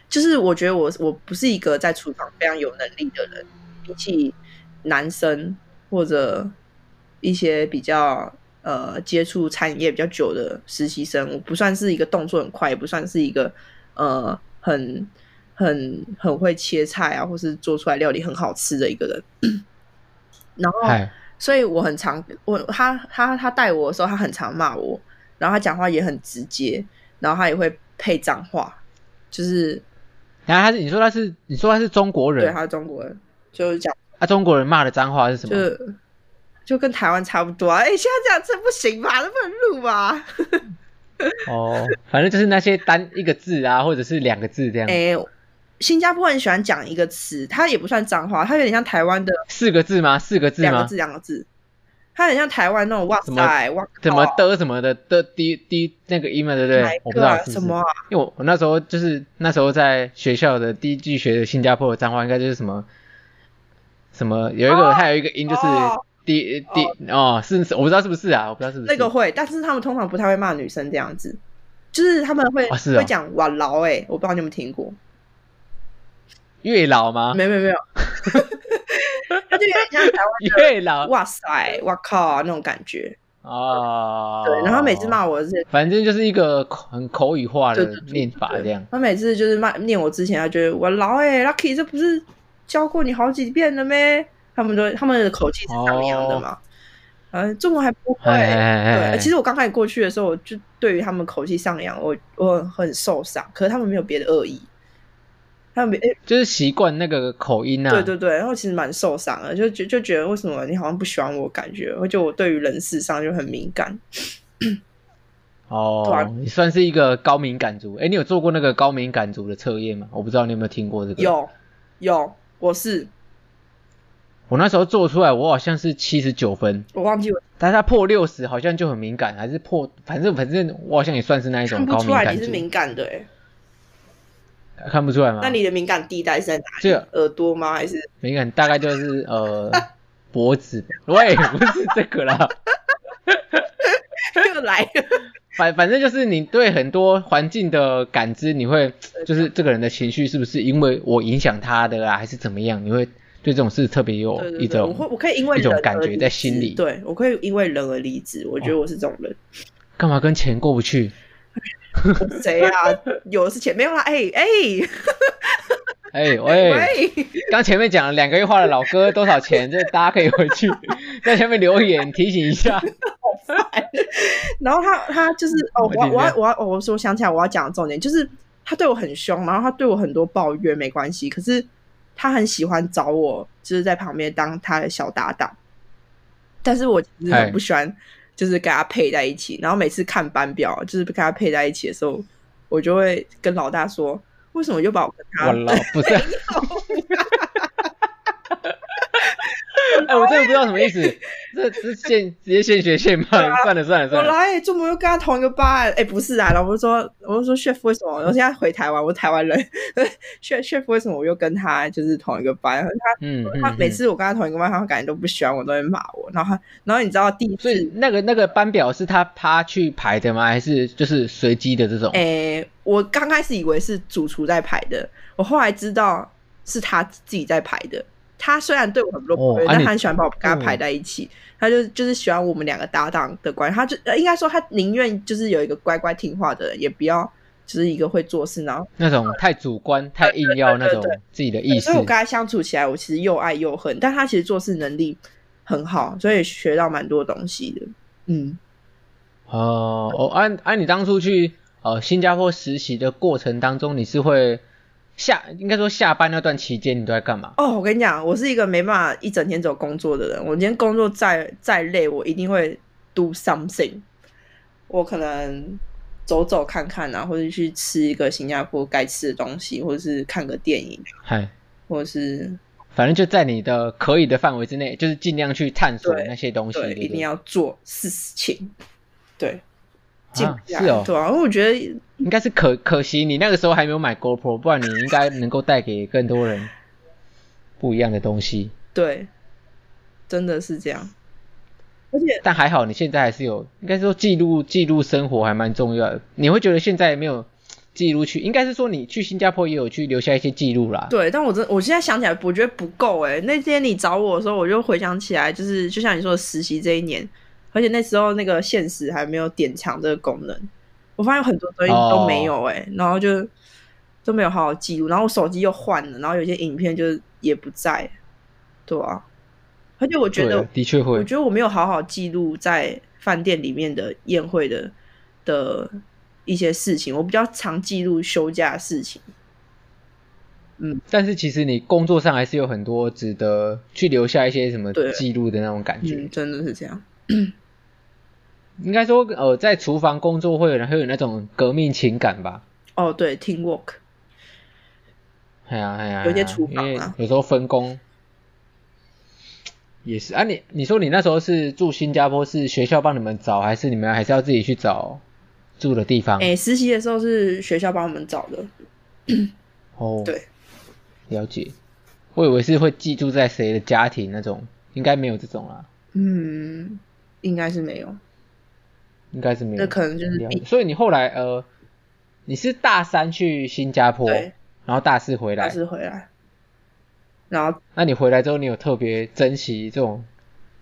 就是我觉得我我不是一个在厨房非常有能力的人，比起男生或者一些比较呃接触餐饮业比较久的实习生，我不算是一个动作很快，也不算是一个呃很很很会切菜啊，或是做出来料理很好吃的一个人。然后，所以我很常我他他他带我的时候，他很常骂我，然后他讲话也很直接，然后他也会配脏话。就是，
然后他是你说他是你说他是中国人，
对，他是中国人，就是讲
啊，中国人骂的脏话是什么？
就就跟台湾差不多啊。哎，现在这样这不行吧？能不能录吧？
哦，反正就是那些单一个字啊，或者是两个字这样。
哎，新加坡很喜欢讲一个词，它也不算脏话，它有点像台湾的
四个字吗？四个字吗？
两个字，两个字。它很像台湾那种哇塞，哇
怎么的什么的的滴滴那个音嘛，对不对？我不知道是
什么，
因为我我那时候就是那时候在学校的第一句学的新加坡的脏话，应该就是什么什么有一个它有一个音就是滴滴哦，是我不知道是不是啊，我不知道是不是。
那个会，但是他们通常不太会骂女生这样子，就是他们会会讲哇劳哎，我不知道你有没有听过。
月老吗？
没没没有。他就有点像台湾
月老，
哇塞，哇靠，那种感觉。
哦，
对，然后每次骂我是，
反正就是一个很口语化的念法这样。
他每次就是骂念我之前，他觉得我老哎，Lucky，这不是教过你好几遍了咩？他们都他们的口气是这样的嘛？嗯、哦，中文还不会。对，其实我刚开始过去的时候，我就对于他们口气上扬，我我很受伤。可是他们没有别的恶意。他们
就是习惯那个口音啊，
对对对，然后其实蛮受伤的，就觉就觉得为什么你好像不喜欢我，感觉，而且我对于人事上就很敏感。
哦，啊、你算是一个高敏感族，哎，你有做过那个高敏感族的测验吗？我不知道你有没有听过这个。
有，有，我是，
我那时候做出来，我好像是七十九分，
我忘记了，
但是他破六十好像就很敏感，还是破，反正反正我好像也算是那一种高敏感族。看不出来
你是敏感的，哎。
看不出来吗？
那你的敏感地带是在哪里？这耳朵吗？还是
敏感大概就是呃 脖子？喂，不是这个啦，
又来了。
反反正就是你对很多环境的感知，你会就是这个人的情绪是不是因为我影响他的啊，还是怎么样？你会对这种事特别有一种，我会
我可以因为
一种感觉在心里。
对，我可以因为人而离职。我觉得我是这种人。
干嘛跟钱过不去？
谁啊？有的是钱没有啦！哎哎
哎 喂！刚前面讲了两个月花了老哥多少钱？这大家可以回去 在下面留言提醒一下。
然后他他就是哦，我我要我要我说我想起来我要讲的重点就是他对我很凶，然后他对我很多抱怨没关系，可是他很喜欢找我就是在旁边当他的小搭档，但是我其实很不喜欢。就是跟他配在一起，然后每次看班表，就是跟他配在一起的时候，我就会跟老大说：“为什么又把我跟他？”
我老不是。哎，我真的不知道什么意思，这这现直接现学现卖，啊，算了算了算了。
我来，怎么又跟他同一个班？哎，不是啊，然后我就说，我就说，chef 为什么？我现在回台湾，我台湾人，chef chef 为什么我又跟他就是同一个班？他嗯，他每次我跟他同一个班，他感觉都不喜欢我，都会骂我。然后，然后你知道第一次，
那个那个班表是他他去排的吗？还是就是随机的这种？
哎，我刚开始以为是主厨在排的，我后来知道是他自己在排的。他虽然对我很多不对，但他很喜欢把我跟他排在一起。他就就是喜欢我们两个搭档的关系。他就应该说，他宁愿就是有一个乖乖听话的人，也不要就是一个会做事，然后
那种太主观、太硬要那种自己的意思。
所以我跟他相处起来，我其实又爱又恨。但他其实做事能力很好，所以学到蛮多东西的。嗯，
哦哦，按按你当初去呃新加坡实习的过程当中，你是会。下应该说下班那段期间你都在干嘛？
哦，我跟你讲，我是一个没办法一整天走工作的人。我今天工作再再累，我一定会 do something。我可能走走看看啊，或者去吃一个新加坡该吃的东西，或者是看个电影，
嗨，
或者是
反正就在你的可以的范围之内，就是尽量去探索那些东西。
对，对，对，一定要做事情。对。
啊，是哦，
对啊，因为我觉得
应该是可可惜，你那个时候还没有买 GoPro，不然你应该能够带给更多人不一样的东西。
对，真的是这样。而且，
但还好你现在还是有，应该说记录记录生活还蛮重要的。你会觉得现在没有记录去，应该是说你去新加坡也有去留下一些记录啦。
对，但我真我现在想起来，我觉得不够诶。那天你找我的时候，我就回想起来，就是就像你说的实习这一年。而且那时候那个现实还没有点墙这个功能，我发现很多东西都没有哎、欸，oh. 然后就都没有好好记录，然后我手机又换了，然后有些影片就也不在，对啊。而且我觉得
的确会，
我觉得我没有好好记录在饭店里面的宴会的的一些事情，我比较常记录休假的事情。嗯，
但是其实你工作上还是有很多值得去留下一些什么记录的那种感觉，
嗯、真的是这样。
应该说，呃，在厨房工作会有人会有那种革命情感吧？
哦，对，teamwork。
哎呀哎呀，
有些厨房
啊，有时候分工也是啊。你你说你那时候是住新加坡，是学校帮你们找，还是你们还是要自己去找住的地方？
哎，实习的时候是学校帮我们找的。
哦，
对，
了解。我以为是会寄住在谁的家庭那种，应该没有这种啦。
嗯，应该是没有。
应该是没有，
那可能就是。
所以你后来呃，你是大三去新加坡，对，然后大四回来。
大四回来。然后，
那你回来之后，你有特别珍惜这种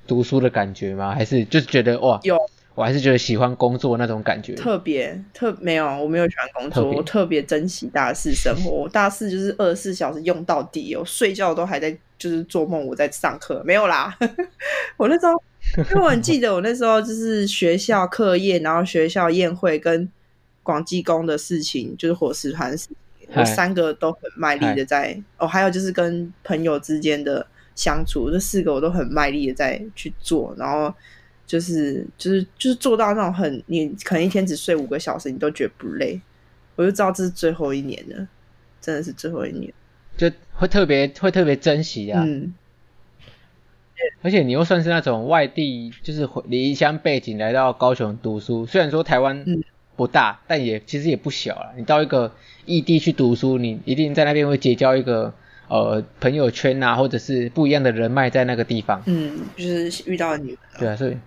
读书的感觉吗？还是就是觉得哇，
有，
我还是觉得喜欢工作那种感觉。
特别特没有，我没有喜欢工作，特我特别珍惜大四生活。我大四就是二十四小时用到底，我睡觉都还在就是做梦，我在上课，没有啦。我那时候，因为我很记得我那时候就是学校课业，然后学校宴会跟广技工的事情，就是伙食团。我三个都很卖力的在哦，还有就是跟朋友之间的相处，这四个我都很卖力的在去做，然后就是就是就是做到那种很，你可能一天只睡五个小时，你都觉得不累，我就知道这是最后一年了，真的是最后一年，
就会特别会特别珍惜啊，嗯，而且你又算是那种外地，就是离乡背景来到高雄读书，虽然说台湾不大，但也其实也不小了，你到一个。异地去读书，你一定在那边会结交一个呃朋友圈啊，或者是不一样的人脉在那个地方。
嗯，就是遇到你。
对啊，所以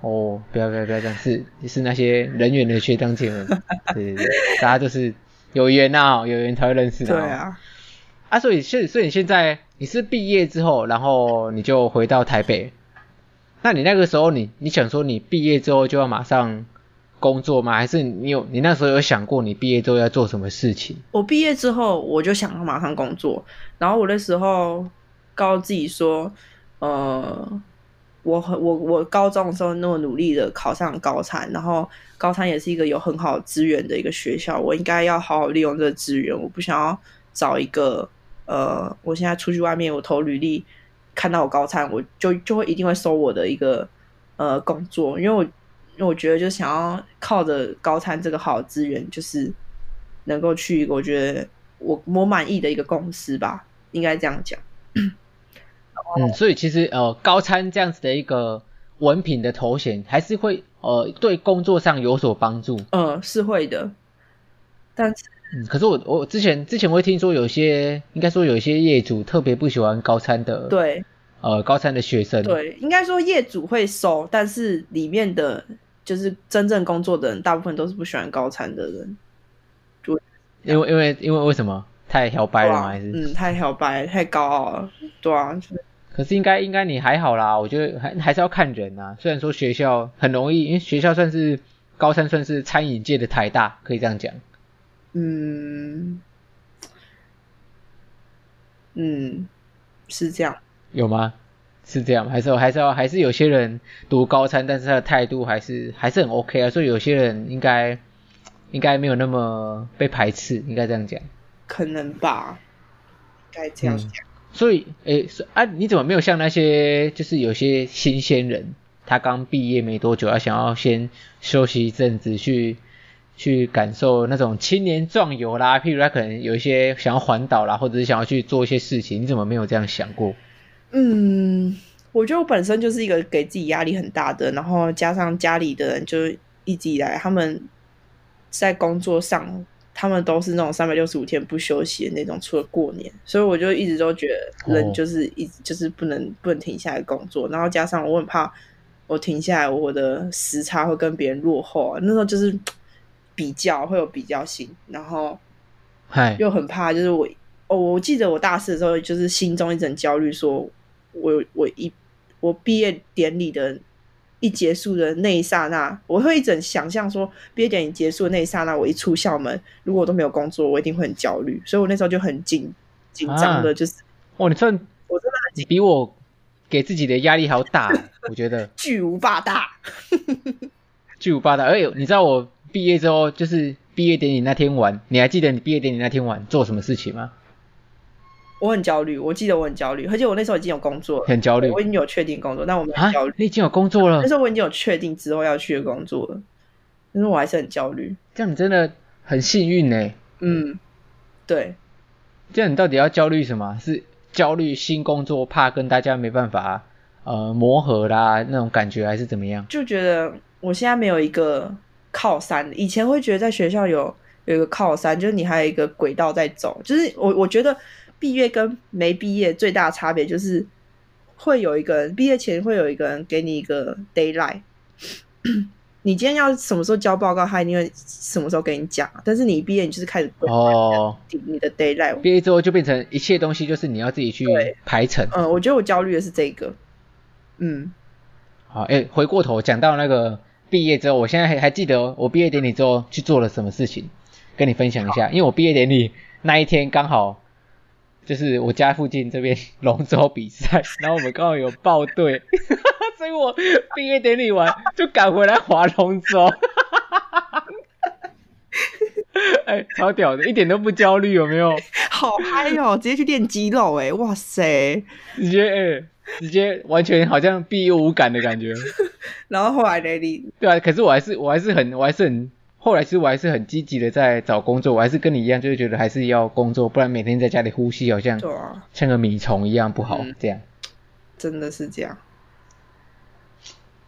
哦，不要不要不要这样，是是那些人缘的学长姐们，对 对对，大家就是有缘啊，有缘才会认识的。
对啊。
啊，所以所以所以你现在你是毕业之后，然后你就回到台北，那你那个时候你你想说你毕业之后就要马上。工作吗？还是你有你那时候有想过你毕业之后要做什么事情？
我毕业之后我就想要马上工作，然后我那时候告诉自己说，呃，我很我我高中的时候那么努力的考上高餐，然后高餐也是一个有很好资源的一个学校，我应该要好好利用这个资源，我不想要找一个呃，我现在出去外面我投履历看到我高餐，我就就会一定会收我的一个呃工作，因为我。因为我觉得，就想要靠着高餐这个好资源，就是能够去一个我觉得我我满意的一个公司吧，应该这样讲。
嗯，所以其实呃，高餐这样子的一个文凭的头衔，还是会呃对工作上有所帮助。
嗯，是会的。但是，
嗯，可是我我之前之前会听说有些，应该说有些业主特别不喜欢高餐的。
对。
呃，高餐的学生。
对，应该说业主会收，但是里面的。就是真正工作的人，大部分都是不喜欢高餐的人。就
因为因为因为为什么太小白了吗？还是
嗯，太小白太高傲了，对啊。就是、
可是应该应该你还好啦，我觉得还还是要看人啊。虽然说学校很容易，因为学校算是高三，算是餐饮界的台大，可以这样讲。
嗯嗯，是这样。
有吗？是这样，还是还是要还是有些人读高三，但是他的态度还是还是很 OK 啊，所以有些人应该应该没有那么被排斥，应该这样讲。
可能吧，该这样讲。嗯、
所以，诶，啊，你怎么没有像那些就是有些新鲜人，他刚毕业没多久，他想要先休息一阵子，去去感受那种青年壮游啦，譬如他可能有一些想要环岛啦，或者是想要去做一些事情，你怎么没有这样想过？
嗯，我觉得我本身就是一个给自己压力很大的，然后加上家里的人就一直以来他们在工作上，他们都是那种三百六十五天不休息的那种，除了过年，所以我就一直都觉得人就是一就是不能不能停下来工作，然后加上我很怕我停下来，我的时差会跟别人落后啊，那时候就是比较会有比较心，然后又很怕就是我。哦，我记得我大四的时候，就是心中一阵焦虑，说我我一我毕业典礼的一结束的那一刹那，我会一整想象说，毕业典礼结束的那一刹那，我一出校门，如果我都没有工作，我一定会很焦虑，所以我那时候就很紧紧张的，就是、啊、
哦，你算我真的你比我给自己的压力还要大，我觉得。
巨无霸大，
巨无霸大，而且你知道我毕业之后，就是毕业典礼那天晚，你还记得你毕业典礼那天晚做什么事情吗？
我很焦虑，我记得我很焦虑，而且我那时候已经有工作了，
很焦虑。
我已经有确定工作，但我没有焦虑。
你已经有工作了？
那时候我已经有确定之后要去的工作了，但是我还是很焦虑。
这样你真的很幸运呢。
嗯，对。
这样你到底要焦虑什么？是焦虑新工作，怕跟大家没办法呃磨合啦那种感觉，还是怎么样？
就觉得我现在没有一个靠山，以前会觉得在学校有有一个靠山，就是你还有一个轨道在走，就是我我觉得。毕业跟没毕业最大的差别就是，会有一个人毕业前会有一个人给你一个 d a y l i g h t 你今天要什么时候交报告，他一定会什么时候跟你讲。但是你一毕业，你就是开始
哦，
你的 d
a y l i g h t。毕业之后就变成一切东西就是你要自己去排程。
嗯，我觉得我焦虑的是这个。嗯，
好，哎、欸，回过头讲到那个毕业之后，我现在还还记得我毕业典礼之后去做了什么事情，跟你分享一下。因为我毕业典礼那一天刚好就是我家附近这边龙舟比赛，然后我们刚好有报队。所以我毕业典礼完就赶回来划龙舟，哎、欸，超屌的，一点都不焦虑，有没有？
好嗨哦，直接去练肌肉哎，哇塞，
直接哎、欸，直接完全好像毕业无感的感觉。
然后后来呢？你
对啊，可是我还是我还是很我还是很后来其实我还是很积极的在找工作，我还是跟你一样，就是觉得还是要工作，不然每天在家里呼吸好像像个米虫一样不好，这样。
真的是这样。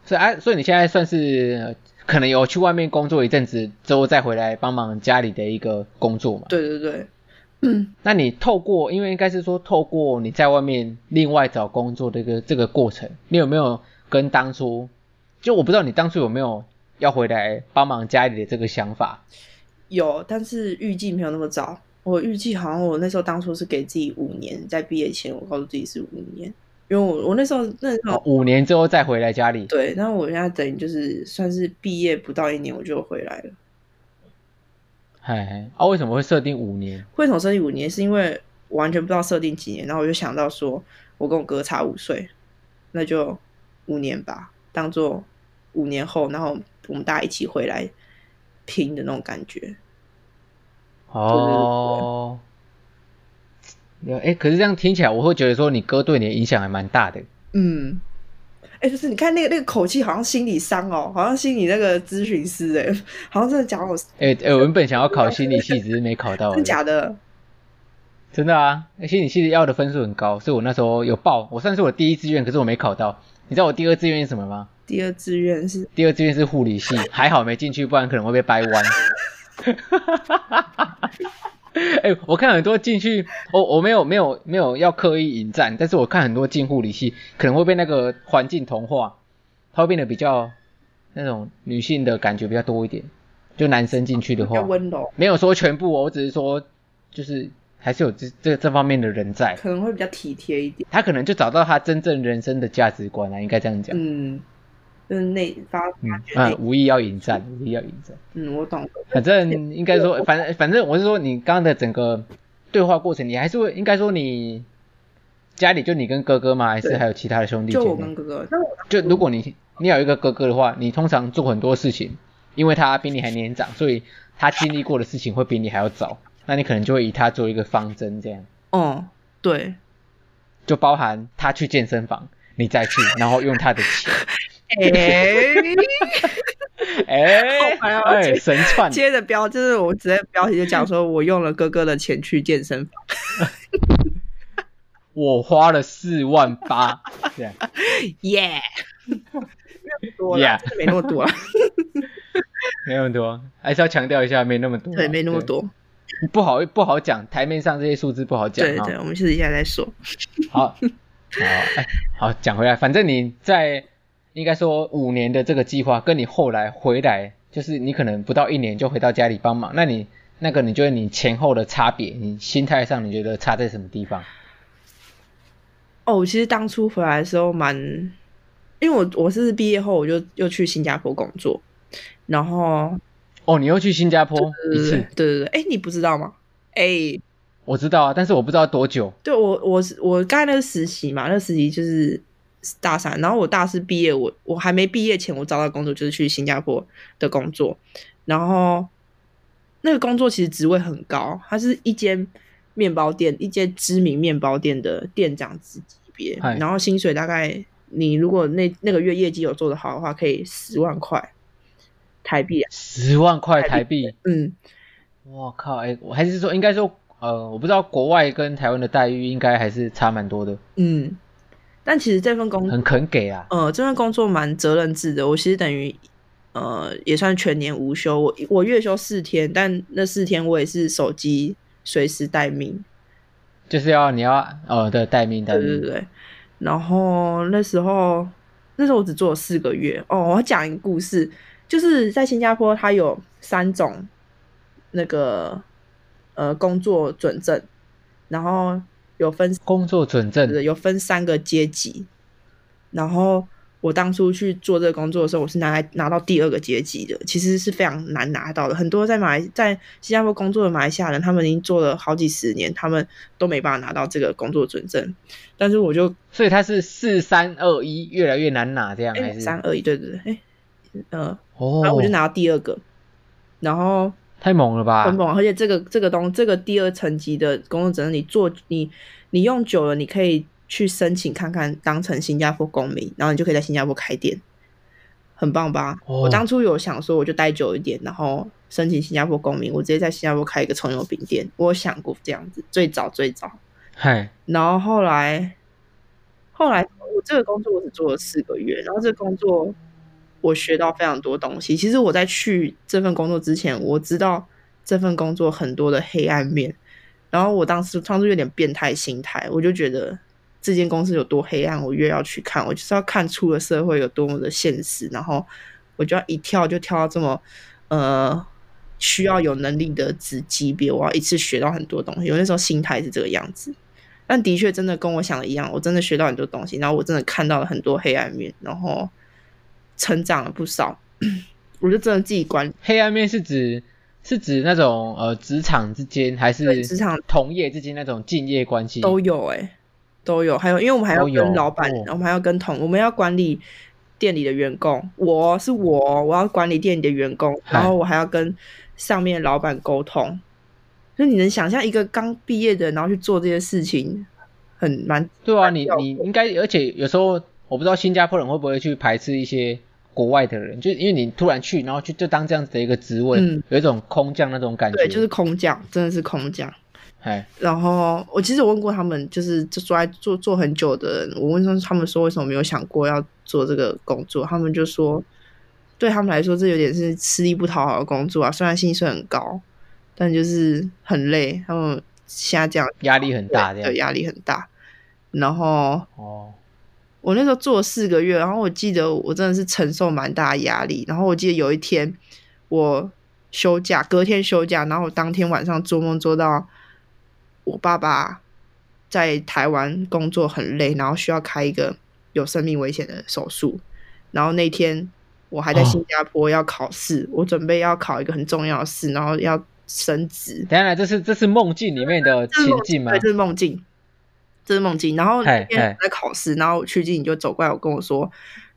所以啊，所以你现在算是可能有去外面工作一阵子之后再回来帮忙家里的一个工作嘛？
对对对。
嗯，那你透过，因为应该是说透过你在外面另外找工作的一个这个过程，你有没有跟当初，就我不知道你当初有没有要回来帮忙家里的这个想法？
有，但是预计没有那么早。我预计好像我那时候当初是给自己五年，在毕业前我告诉自己是五年。因为我我那时候那时候、哦、五
年之后再回来家里，
对，然后我现在等于就是算是毕业不到一年我就回来了。
嗨嗨，啊，为什么会设定五年？
为什么设定五年？是因为我完全不知道设定几年，然后我就想到说，我跟我哥差五岁，那就五年吧，当做五年后，然后我们大家一起回来拼的那种感觉。
哦。哎、欸，可是这样听起来，我会觉得说你哥对你的影响还蛮大的。
嗯，哎、欸，就是你看那个那个口气，好像心理商哦，好像心理那个咨询师，哎，好像真的讲我。哎、
欸，我原本想要考心理系，只是没考到。
真的假的？
真的啊，心理系要的分数很高，所以我那时候有报，我算是我第一志愿，可是我没考到。你知道我第二志愿是什么吗？
第二志愿是？
第二志愿是护理系，还好没进去，不然可能会被掰弯。哎、欸，我看很多进去，我我没有没有没有要刻意引战，但是我看很多进护理系可能会被那个环境同化，它会变得比较那种女性的感觉比较多一点，就男生进去的话，温柔，没有说全部，我只是说就是还是有这这这方面的人在，
可能会比较体贴一点，
他可能就找到他真正人生的价值观啊，应该这样讲，
嗯。就是内发，
嗯，啊，无意要引战，无意要引战。
嗯，我懂。
反正应该说，反正反正我是说，你刚刚的整个对话过程，你还是会应该说你家里就你跟哥哥吗？还是还有其他的兄弟姐妹？
就我跟哥哥。
就如果你你有一个哥哥的话，你通常做很多事情，因为他比你还年长，所以他经历过的事情会比你还要早，那你可能就会以他做一个方针这样。
哦，对。
就包含他去健身房，你再去，然后用他的钱。
哎，哎，
哎，神串，
接着标就是我直接标题就讲说，我用了哥哥的钱去健身房，
我花了四万八，这样，
耶，耶，没那么多了，
没那么多，还是要强调一下，没那么多，
对，没那么多，
不好不好讲，台面上这些数字不好讲，
对对，我们私底下再说，
好，好，哎，好，讲回来，反正你在。应该说五年的这个计划，跟你后来回来，就是你可能不到一年就回到家里帮忙，那你那个你觉得你前后的差别，你心态上你觉得差在什么地方？
哦，其实当初回来的时候蛮，因为我我是毕业后我就又去新加坡工作，然后
哦，你又去新加坡一次？
对对对，哎，你不知道吗？哎，
我知道啊，但是我不知道多久。
对，我我是我刚才那个实习嘛，那个实习就是。大三，然后我大四毕业，我我还没毕业前，我找到工作就是去新加坡的工作，然后那个工作其实职位很高，它是一间面包店，一间知名面包店的店长级别，然后薪水大概你如果那那个月业绩有做得好的话，可以十万块台币，
十万块台币，
嗯，
我靠，哎，我还是说应该说，呃，我不知道国外跟台湾的待遇应该还是差蛮多的，
嗯。但其实这份工作
很肯给啊，
呃，这份工作蛮责任制的。我其实等于呃也算全年无休，我我月休四天，但那四天我也是手机随时待命，
就是要你要呃对待命待命，
对对对。然后那时候那时候我只做了四个月哦，我要讲一个故事，就是在新加坡，它有三种那个呃工作准证，然后有分
工作准证，
有分三个阶级，然后。我当初去做这个工作的时候，我是拿来拿到第二个阶级的，其实是非常难拿到的。很多在马来在新加坡工作的马来西亚人，他们已经做了好几十年，他们都没办法拿到这个工作准证。但是我就，
所以他是四三二一，越来越难拿，这样还是
三二一？对对对，哎，呃，哦，然后我就拿到第二个，然后
太猛了吧，
很猛，而且这个这个东这个第二层级的工作证，你做你你用久了，你可以。去申请看看，当成新加坡公民，然后你就可以在新加坡开店，很棒吧？Oh. 我当初有想说，我就待久一点，然后申请新加坡公民，我直接在新加坡开一个葱油饼店。我有想过这样子，最早最早。
嗨
然后后来，后来我这个工作我只做了四个月，然后这个工作我学到非常多东西。其实我在去这份工作之前，我知道这份工作很多的黑暗面，然后我当时当初有点变态心态，我就觉得。这间公司有多黑暗，我越要去看，我就是要看出了社会有多么的现实，然后我就要一跳就跳到这么呃需要有能力的职级别，我要一次学到很多东西。我那时候心态是这个样子，但的确真的跟我想的一样，我真的学到很多东西，然后我真的看到了很多黑暗面，然后成长了不少。我就真的自己管。
黑暗面是指是指那种呃职场之间，还是职场同业之间那种竞业关系
都有哎、欸。都有，还有，因为我们还要跟老板，哦、我们还要跟同，我们要管理店里的员工。我是我，我要管理店里的员工，然后我还要跟上面老板沟通。所以你能想象一个刚毕业的人，然后去做这些事情，很蛮
对啊。你你应该，而且有时候我不知道新加坡人会不会去排斥一些国外的人，就因为你突然去，然后去就当这样子的一个职位，嗯、有一种空降那种感觉。
对，就是空降，真的是空降。然后我其实我问过他们，就是就坐在做做很久的人，我问说他们说为什么没有想过要做这个工作，他们就说对他们来说这有点是吃力不讨好的工作啊，虽然薪水很高，但就是很累，他们现在这样
压力很大，
对，压力很大。然后
哦，
我那时候做了四个月，然后我记得我真的是承受蛮大的压力。然后我记得有一天我休假，隔天休假，然后我当天晚上做梦做到。我爸爸在台湾工作很累，然后需要开一个有生命危险的手术。然后那天我还在新加坡要考试，哦、我准备要考一个很重要的试，然后要升职。
等下，这是这是梦境里面的情境吗？
对，这是梦境，这是梦境。然后那天在考试，然后曲靖你就走过来，我跟我说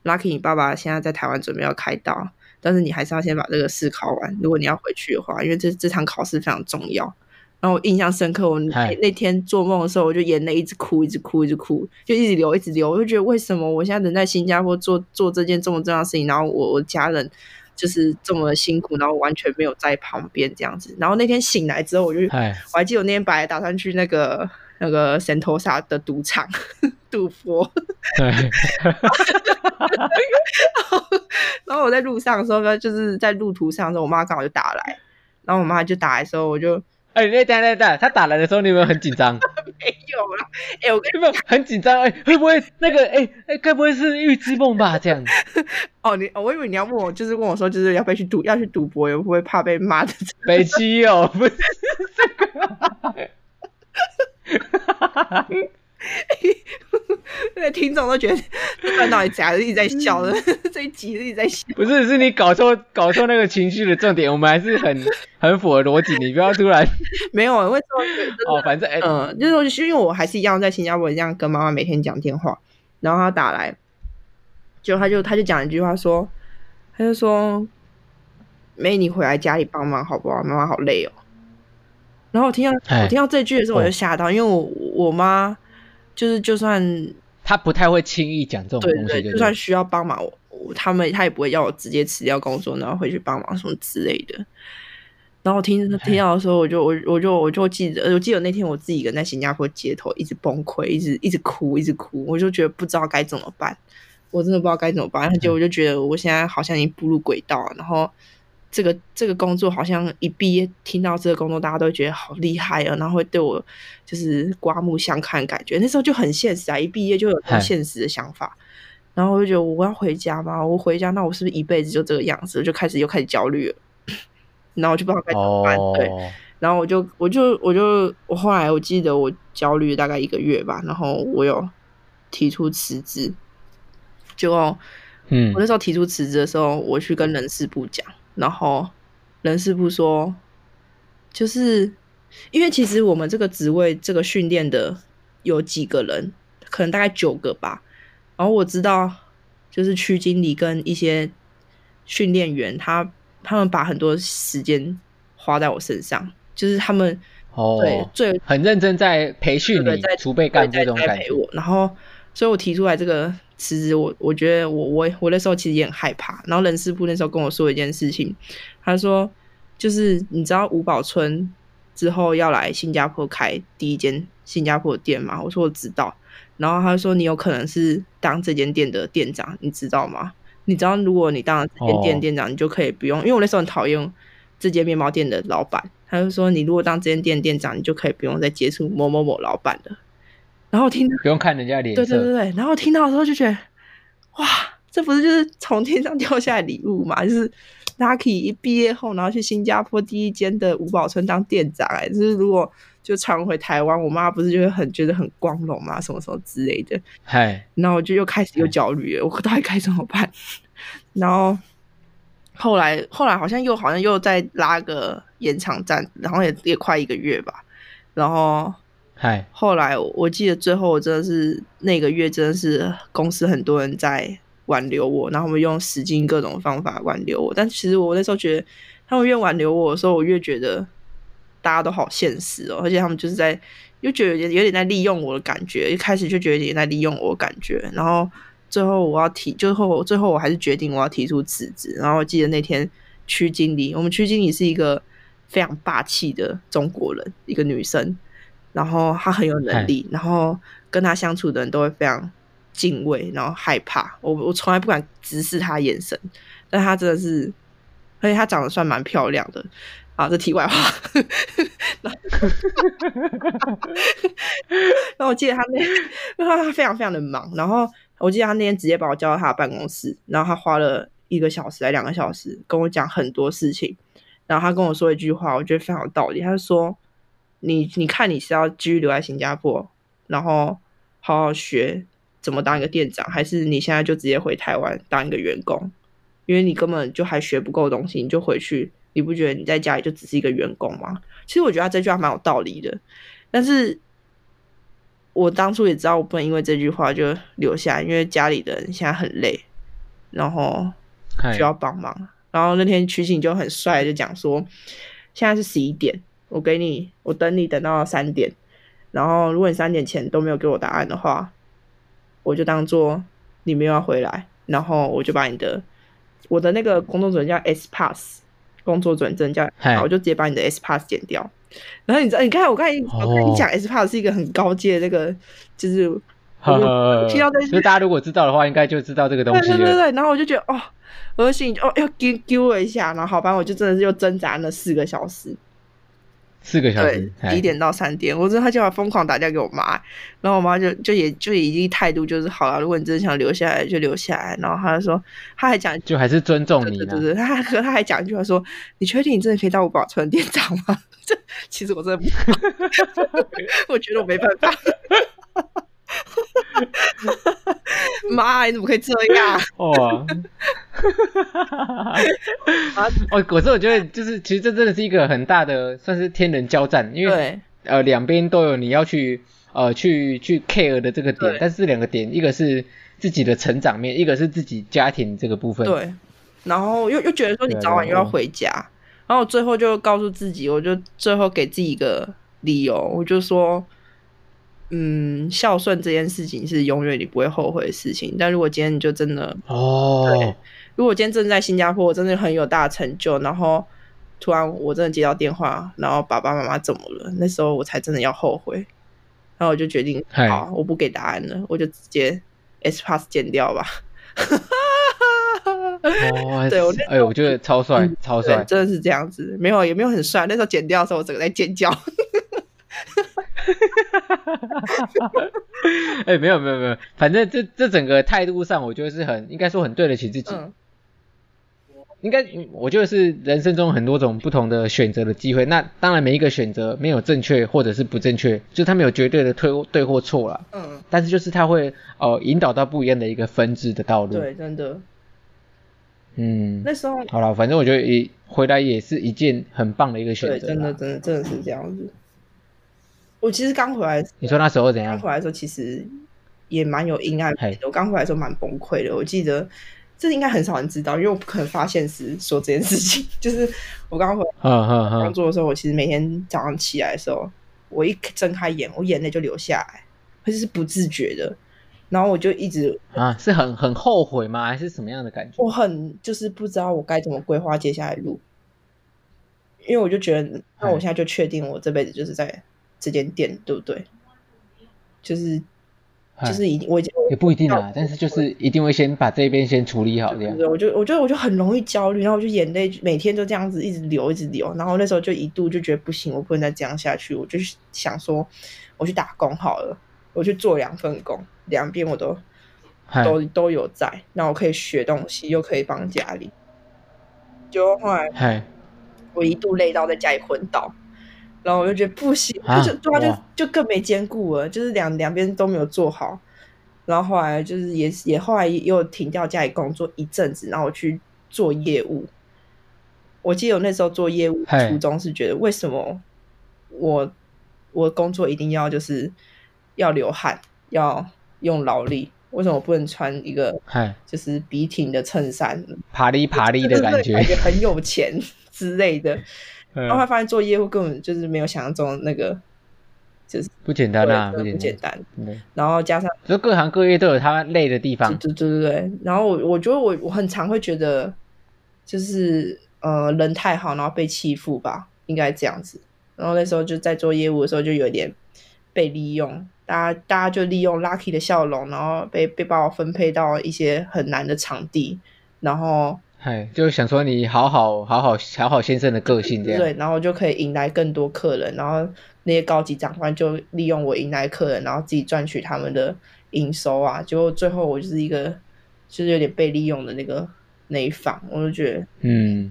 ：“Lucky，你爸爸现在在台湾准备要开刀，但是你还是要先把这个试考完。如果你要回去的话，因为这这场考试非常重要。”然后我印象深刻，我那，那天做梦的时候，我就眼泪一直哭，一直哭，一直哭，就一直流，一直流。我就觉得为什么我现在人在新加坡做做这件这么重要的事情，然后我我家人就是这么辛苦，然后完全没有在旁边这样子。然后那天醒来之后，我就我还记得我那天本来打算去那个那个圣淘沙的赌场赌博，然后我在路上的时候，就是在路途上的时候，我妈刚好就打来，然后我妈就打来的时候，我就。
哎，那等等等，他打来的时候，你有没有很紧张？
没有啦，哎、欸，我跟
你们很紧张，哎、欸，会不会那个，哎、欸，哎，该不会是预知梦吧？这样子。
哦，你，我以为你要问我，就是问我说，就是要不要去赌，要去赌博，会不会怕被骂的？
北七哦，不是这个。
对，听众都觉得这段到底假的，一直在笑的，这一集一直在笑。
不是，是你搞错搞错那个情绪的重点。我们还是很 很符合逻辑，你不要突然
没有。为什么？
哦，反正嗯、
呃，就是因为我还是一样在新加坡一样跟妈妈每天讲电话，然后他打来，就他就他就讲一句话说，他就说：“妹，你回来家里帮忙好不好？妈妈好累哦。”然后我听到我听到这句的时候，我就吓到，因为我我妈。就是，就算
她不太会轻易讲这种东西，对对，
就算需要帮忙，我他们他也不会要我直接辞掉工作，然后回去帮忙什么之类的。然后听听到的时候，我就我我就我就记得，我记得那天我自己一个人在新加坡街头一直崩溃，一直一直哭，一直哭，我就觉得不知道该怎么办，我真的不知道该怎么办。结果我就觉得我现在好像已经步入轨道，然后。这个这个工作好像一毕业听到这个工作，大家都觉得好厉害啊，然后会对我就是刮目相看，感觉那时候就很现实啊，一毕业就有很现实的想法。然后我就觉得我要回家嘛，我回家那我是不是一辈子就这个样子？我就开始又开始焦虑了，然后我就不知道该怎么办。Oh. 对，然后我就我就我就我后来我记得我焦虑大概一个月吧，然后我有提出辞职，就嗯，我那时候提出辞职的时候，我去跟人事部讲，然后人事部说，就是因为其实我们这个职位这个训练的有几个人，可能大概九个吧。然后我知道，就是区经理跟一些训练员，他他们把很多时间花在我身上，就是他们哦，对，最
很认真在培训你，在储备干部这种感觉。
然后，所以我提出来这个辞职，我我觉得我我我那时候其实也很害怕。然后人事部那时候跟我说一件事情，他说就是你知道吴宝春之后要来新加坡开第一间新加坡店吗？我说我知道。然后他说：“你有可能是当这间店的店长，你知道吗？你知道，如果你当了这间店店长，你就可以不用，因为我那时候很讨厌这间面包店的老板。他就说，你如果当这间店店长，你就可以不用再接触某某某老板了。然后听
不用看人家脸色，
对对对对。然后听到的时候就觉得，哇，这不是就是从天上掉下来礼物嘛？就是 Lucky 一毕业后，然后去新加坡第一间的五宝村当店长。哎，就是如果。”就常回台湾，我妈不是就会很觉得很光荣嘛，什么什么之类的。嗨，然后我就又开始又焦虑了，我到底该怎么办？然后后来后来好像又好像又再拉个延长战，然后也也快一个月吧。然后嗨，后来我记得最后我真的是那个月真的是公司很多人在挽留我，然后我们用使劲各种方法挽留我。但其实我那时候觉得他们越挽留我的时候，我越觉得。大家都好现实哦，而且他们就是在又觉得有点有点在利用我的感觉，一开始就觉得有点在利用我的感觉，然后最后我要提，最后最后我还是决定我要提出辞职。然后我记得那天区经理，我们区经理是一个非常霸气的中国人，一个女生，然后他很有能力，然后跟他相处的人都会非常敬畏，然后害怕。我我从来不敢直视他眼神，但他真的是，而且他长得算蛮漂亮的。啊，这题外话。然后我记得他那，因为他非常非常的忙，然后我记得他那天直接把我叫到他的办公室，然后他花了一个小时来两个小时跟我讲很多事情，然后他跟我说一句话，我觉得非常有道理。他就说：“你你看你是要继续留在新加坡，然后好好学怎么当一个店长，还是你现在就直接回台湾当一个员工？因为你根本就还学不够东西，你就回去。”你不觉得你在家里就只是一个员工吗？其实我觉得他这句话蛮有道理的，但是我当初也知道我不能因为这句话就留下来，因为家里的人现在很累，然后需要帮忙。然后那天曲景就很帅，就讲说，现在是十一点，我给你，我等你等到三点，然后如果你三点前都没有给我答案的话，我就当做你没有要回来，然后我就把你的我的那个工作准叫 S Pass。工作转正叫，我就直接把你的 S Pass 剪掉。然后你知道，你看我刚才我跟你讲 S Pass 是一个很高阶的那个，就是听到这些，
所以大家如果知道的话，应该就知道这个东西了。
对对对，然后我就觉得哦，我的心哦要丢丢了一下，然后好吧，我就真的是又挣扎了四个小时。
四个小时，
对，一点到三点，我真的他就要疯狂打电话给我妈，然后我妈就就也就已经态度就是好了，如果你真的想留下来就留下来，然后他就说他还讲就
还是尊重你，
对对对，他还和他还讲一句话说，你确定你真的可以当我保存店长吗？这其实我真的不，我觉得我没办法。妈，你怎么可以这样？哦，
哦，可是我觉得就是，其实这真的是一个很大的，算是天人交战，因为对呃两边都有你要去呃去去 care 的这个点，但是这两个点，一个是自己的成长面，一个是自己家庭这个部分。
对，然后又又觉得说你早晚又要回家，然后我最后就告诉自己，我就最后给自己一个理由，我就说。嗯，孝顺这件事情是永远你不会后悔的事情。但如果今天你就真的哦，对，如果今天正在新加坡，我真的很有大成就，然后突然我真的接到电话，然后爸爸妈妈怎么了？那时候我才真的要后悔。然后我就决定，好，我不给答案了，我就直接 S Pass 剪掉吧。
哦，对，我哎，我觉得超帅，嗯、超帅，
真的是这样子，没有也没有很帅。那时候剪掉的时候，我整个在尖叫。
哎、欸，没有没有没有，反正这这整个态度上，我觉得是很应该说很对得起自己。嗯应该，我觉得是人生中很多种不同的选择的机会。那当然，每一个选择没有正确或者是不正确，就他没有绝对的对对或错了。嗯。但是就是他会呃引导到不一样的一个分支的道路。
对，真的。
嗯。
那时候。
好了，反正我觉得也回来也是一件很棒的一个选择。
对，真的，真的，真的是这样子。我其实刚回来。
你说那时候怎样？
刚回来的时候其实也蛮有阴暗面的。我刚回来的时候蛮崩溃的。我记得。这应该很少人知道，因为我不可能发现时说这件事情。就是我刚刚回工作的时候，我其实每天早上起来的时候，我一睁开眼，我眼泪就流下来，而且是不自觉的。然后我就一直
啊，是很很后悔吗？还是什么样的感觉？
我很就是不知道我该怎么规划接下来路，因为我就觉得，那我现在就确定我这辈子就是在这间店，对不对？就是。就是一定，我
也不一定啊，但是就是一定会先把这边先处理好，这样。
对，我就我觉得我就很容易焦虑，然后我就眼泪每天都这样子一直流，一直流。然后那时候就一度就觉得不行，我不能再这样下去。我就想说，我去打工好了，我去做两份工，两边我都都都有在，那我可以学东西，又可以帮家里。就后来，我一度累到在家里昏倒。然后我就觉得不行，啊、就对啊，就就更没兼顾了，就是两两边都没有做好。然后后来就是也也后来又停掉家里工作一阵子，然后我去做业务。我记得我那时候做业务初衷是觉得，为什么我我工作一定要就是要流汗，要用劳力？为什么我不能穿一个就是笔挺的衬衫，
爬哩爬哩的感觉，
感觉很有钱 之类的。然后发现做业务根本就是没有想象中的那个，就是
不简单啊，不
简单。然后加上，
就各行各业都有他累的地方。
对对对对。然后我我觉得我我很常会觉得，就是呃人太好，然后被欺负吧，应该这样子。然后那时候就在做业务的时候，就有点被利用，大家大家就利用 Lucky 的笑容，然后被被把我分配到一些很难的场地，然后。
哎，就想说你好好好好好好先生的个性这样，
对，然后就可以迎来更多客人，然后那些高级长官就利用我迎来客人，然后自己赚取他们的营收啊，结果最后我就是一个就是有点被利用的那个那一方，我就觉得，嗯，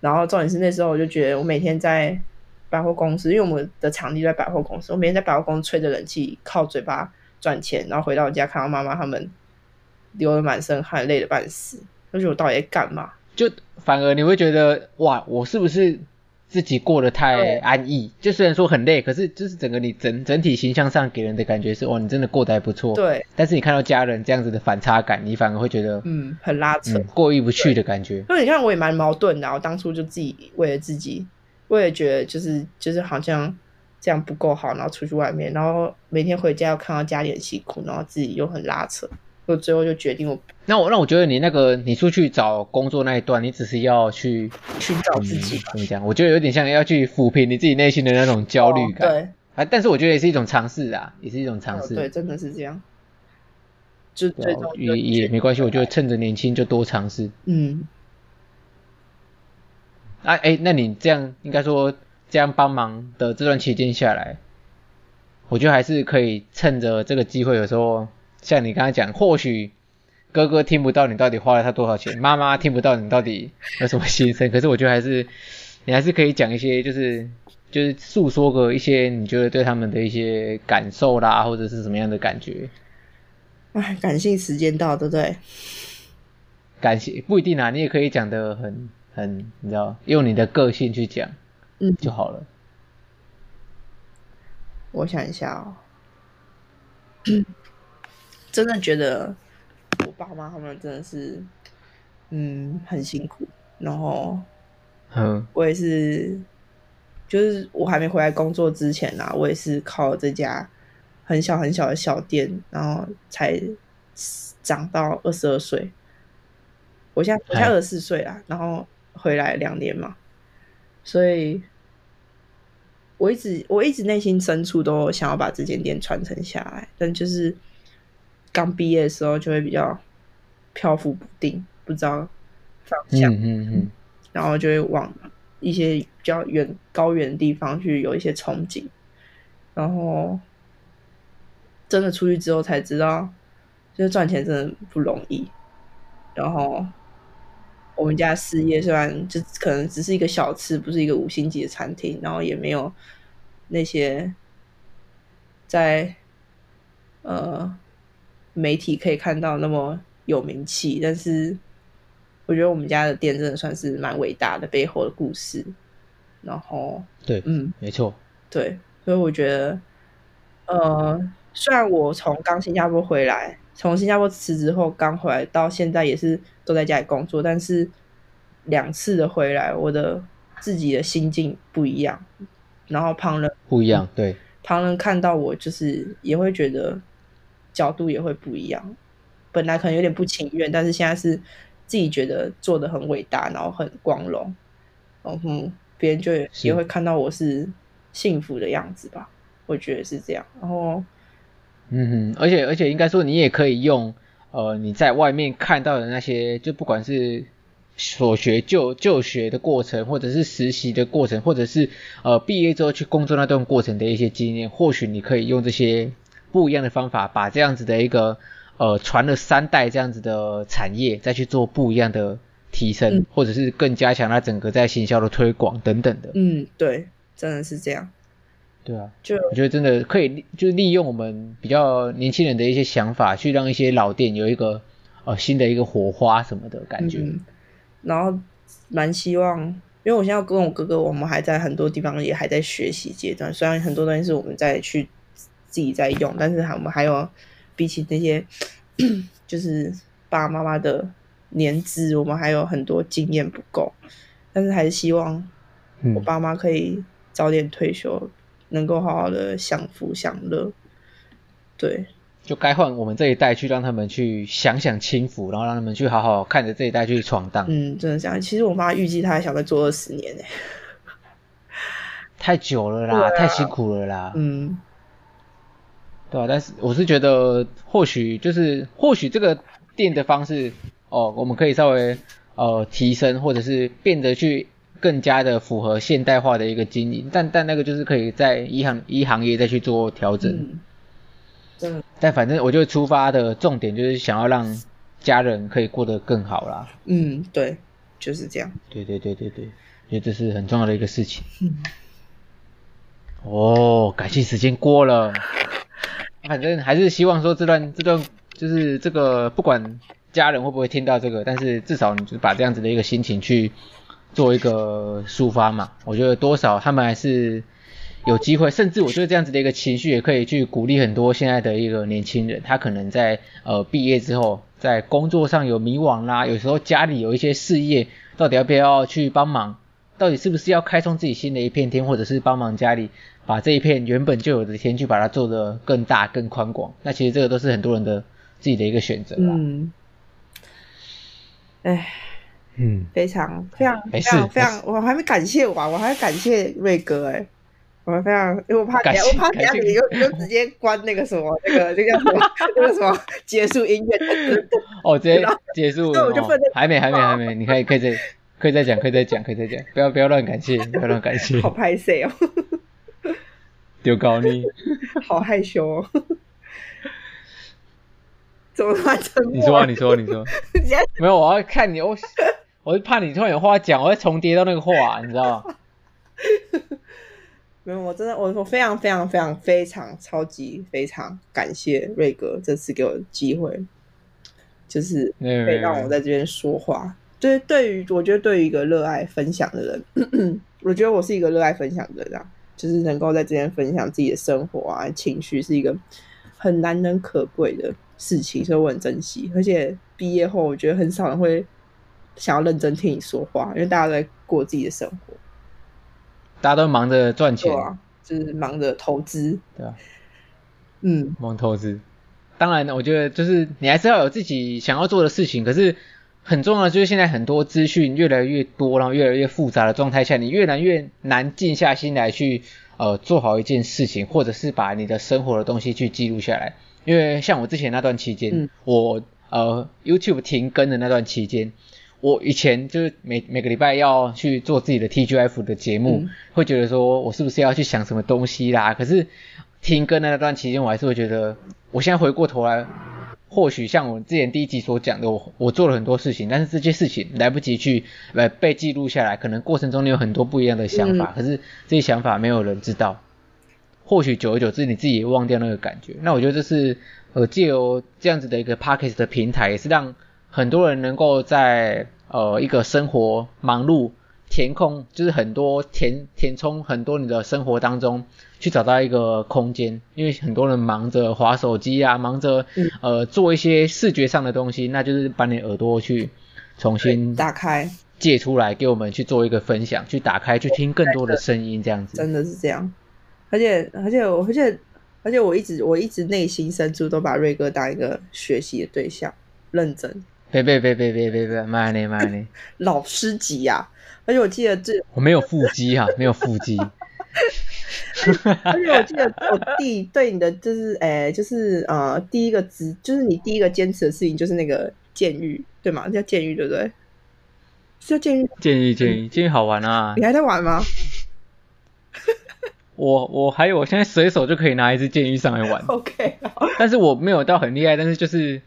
然后重点是那时候我就觉得我每天在百货公司，因为我们的场地在百货公司，我每天在百货公司吹着冷气，靠嘴巴赚钱，然后回到家看到妈妈他们流了满身汗，累得半死。就是我到底在干嘛？
就反而你会觉得哇，我是不是自己过得太安逸？就虽然说很累，可是就是整个你整整体形象上给人的感觉是哇，你真的过得还不错。
对。
但是你看到家人这样子的反差感，你反而会觉得
嗯，很拉扯，嗯、
过意不去的感觉。
因为你看我也蛮矛盾的，我当初就自己为了自己，我也觉得就是就是好像这样不够好，然后出去外面，然后每天回家要看到家里很辛苦，然后自己又很拉扯。我最后就决定我，
那我那我觉得你那个你出去找工作那一段，你只是要去
寻找自己，
怎么讲？我觉得有点像要去抚平你自己内心的那种焦虑感。
哦、对，
啊，但是我觉得也是一种尝试啊，也是一种尝试、哦。
对，真的是这样。就最终
也也没关系，我觉得趁着年轻就多尝试。
嗯。
啊，哎，那你这样应该说这样帮忙的这段期间下来，我觉得还是可以趁着这个机会，有时候。像你刚才讲，或许哥哥听不到你到底花了他多少钱，妈妈听不到你到底有什么心声，可是我觉得还是你还是可以讲一些，就是就是诉说个一些你觉得对他们的一些感受啦，或者是什么样的感觉。
哎，感性时间到，对不对？
感谢不一定啊，你也可以讲的很很，你知道，用你的个性去讲，嗯，就好了。
我想一下哦。真的觉得我爸妈他们真的是，嗯，很辛苦。然后，嗯，我也是，就是我还没回来工作之前啊，我也是靠这家很小很小的小店，然后才长到二十二岁。我现在我现在二十四岁啦，然后回来两年嘛，所以我一直我一直内心深处都想要把这间店传承下来，但就是。刚毕业的时候就会比较漂浮不定，不知道方向，嗯嗯嗯，然后就会往一些比较远、高远的地方去有一些憧憬，然后真的出去之后才知道，就是赚钱真的不容易。然后我们家事业虽然就可能只是一个小吃，不是一个五星级的餐厅，然后也没有那些在呃媒体可以看到那么有名气，但是我觉得我们家的店真的算是蛮伟大的背后的故事。然后
对，嗯，没错，
对，所以我觉得，呃，虽然我从刚新加坡回来。从新加坡辞职后刚回来，到现在也是都在家里工作，但是两次的回来，我的自己的心境不一样，然后旁人
不一样，对，
旁人看到我就是也会觉得角度也会不一样。本来可能有点不情愿，但是现在是自己觉得做的很伟大，然后很光荣，然后别人就也会看到我是幸福的样子吧，我觉得是这样，然后。
嗯哼，而且而且应该说，你也可以用，呃，你在外面看到的那些，就不管是所学就就学的过程，或者是实习的过程，或者是呃毕业之后去工作那段过程的一些经验，或许你可以用这些不一样的方法，把这样子的一个呃传了三代这样子的产业，再去做不一样的提升，嗯、或者是更加强它整个在行销的推广等等的。
嗯，对，真的是这样。
对啊，就我觉得真的可以，就是利用我们比较年轻人的一些想法，去让一些老店有一个呃新的一个火花什么的感觉。
嗯，然后蛮希望，因为我现在跟我哥哥，我们还在很多地方也还在学习阶段。虽然很多东西是我们在去自己在用，但是还我们还有比起那些 就是爸爸妈妈的年资，我们还有很多经验不够。但是还是希望我爸妈可以早点退休。嗯能够好好的享福享乐，对，
就该换我们这一代去让他们去享享清福，然后让他们去好好看着这一代去闯荡。
嗯，真的这样。其实我妈预计她还想再做二十年呢，
太久了啦，啊、太辛苦了啦。
嗯，
对啊，但是我是觉得，或许就是或许这个店的方式哦，我们可以稍微呃提升，或者是变得去。更加的符合现代化的一个经营，但但那个就是可以在一行一行业再去做调整。
嗯，
但反正我就出发的重点就是想要让家人可以过得更好啦。
嗯，对，就是这样。
对对对对对，觉得这是很重要的一个事情。嗯。哦，感谢时间过了，反正还是希望说这段这段就是这个不管家人会不会听到这个，但是至少你就把这样子的一个心情去。做一个抒发嘛，我觉得多少他们还是有机会，甚至我觉得这样子的一个情绪也可以去鼓励很多现在的一个年轻人，他可能在呃毕业之后，在工作上有迷惘啦，有时候家里有一些事业，到底要不要去帮忙，到底是不是要开创自己新的一片天，或者是帮忙家里把这一片原本就有的天去把它做得更大更宽广，那其实这个都是很多人的自己的一个选择啦。嗯，
哎。
嗯，
非常非常非常非常，我还没感谢我，我还要感谢瑞哥哎，我还非常，因为我怕等下我怕等下你又又直接关那个什么那个那个什么那个什么结束音乐，
哦，直接结束，那我就不能还没还没还没，你可以可以再可以再讲可以再讲可以再讲，不要不要乱感谢，不要乱感谢，
好拍摄哦，
丢高你，
好害羞哦。怎么办？
你说啊，你说，你说，没有，我要看你，我。我是怕你突然有话讲，我会重叠到那个话，你知道吗？
没有，我真的，我我非常非常非常非常超级非常感谢瑞哥这次给我的机会，就是可以让我在这边说话。对，对于我觉得对于一个热爱分享的人，我觉得我是一个热爱分享的人，就是能够在这边分享自己的生活啊、情绪，是一个很难能可贵的事情，所以我很珍惜。而且毕业后，我觉得很少人会。想要认真听你说话，因为大家都在过自己的生活，
大家都忙着赚钱，
啊，就是忙着投资，
对啊，
嗯，
忙投资。当然，我觉得就是你还是要有自己想要做的事情。可是很重要的就是现在很多资讯越来越多，然后越来越复杂的状态下，你越来越难静下心来去呃做好一件事情，或者是把你的生活的东西去记录下来。因为像我之前那段期间，嗯、我呃 YouTube 停更的那段期间。我以前就是每每个礼拜要去做自己的 TGF 的节目，嗯，会觉得说我是不是要去想什么东西啦？可是停更的那段期间，我还是会觉得，我现在回过头来，或许像我之前第一集所讲的，我我做了很多事情，但是这些事情来不及去呃被记录下来，可能过程中你有很多不一样的想法，嗯、可是这些想法没有人知道。或许久而久之，你自己也忘掉那个感觉。那我觉得这是呃借由这样子的一个 Podcast 的平台，也是让很多人能够在呃一个生活忙碌。填空就是很多填填充很多你的生活当中去找到一个空间，因为很多人忙着划手机啊，忙着呃做一些视觉上的东西，那就是把你耳朵去重新
打开，
借出来给我们去做一个分享，去打开去听更多的声音，这样子
真的是这样。而且而且我而且而且我一直我一直内心深处都把瑞哥当一个学习的对象，认真。
别别别别别别别，慢点慢点，
老师级呀！而且我记得这
我没有腹肌哈，没有腹肌。
而且我记得我弟对你的就是，哎，就是呃，第一个执就是你第一个坚持的事情就是那个监狱，对吗？叫监狱对不对？是叫监狱？
监狱监狱监狱好玩啊！
你还在玩吗？
我我还有，我现在随手就可以拿一支剑狱上来玩。
OK，
但是我没有到很厉害，但是就是。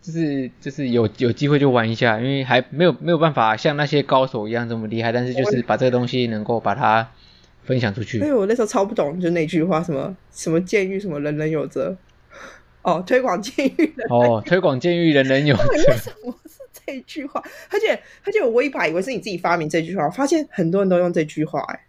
就是就是有有机会就玩一下，因为还没有没有办法像那些高手一样这么厉害，但是就是把这个东西能够把它分享出去。
因为我那时候超不懂，就那句话什么什么监狱什么人人有责，哦，推广监狱。
哦，推广监狱人人有责。
为什么是这句话？而且而且我一把以为是你自己发明这句话，我发现很多人都用这句话，哎，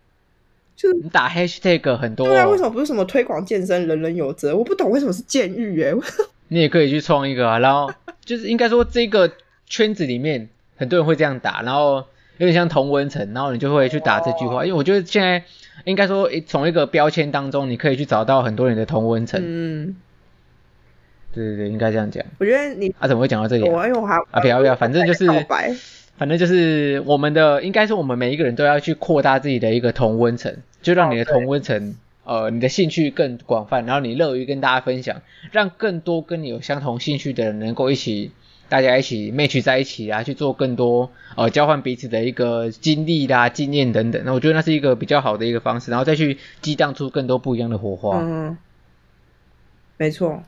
就是
你打 hashtag 很多。
对啊，为什么不是什么推广健身人人有责？我不懂为什么是监狱，哎。
你也可以去创一个啊，然后就是应该说这个圈子里面很多人会这样打，然后有点像同文层，然后你就会去打这句话，因为我觉得现在应该说从一个标签当中，你可以去找到很多人的同温层。嗯，对对对，应该这样讲。
我觉得你
啊怎么会讲到这里？
我因为我还
啊不要不要，反正就是反正就是我们的应该说我们每一个人都要去扩大自己的一个同温层，就让你的同温层。呃，你的兴趣更广泛，然后你乐于跟大家分享，让更多跟你有相同兴趣的人能够一起，大家一起 match 在一起啊，去做更多呃交换彼此的一个经历啦、经验等等。那我觉得那是一个比较好的一个方式，然后再去激荡出更多不一样的火花。
嗯，没错，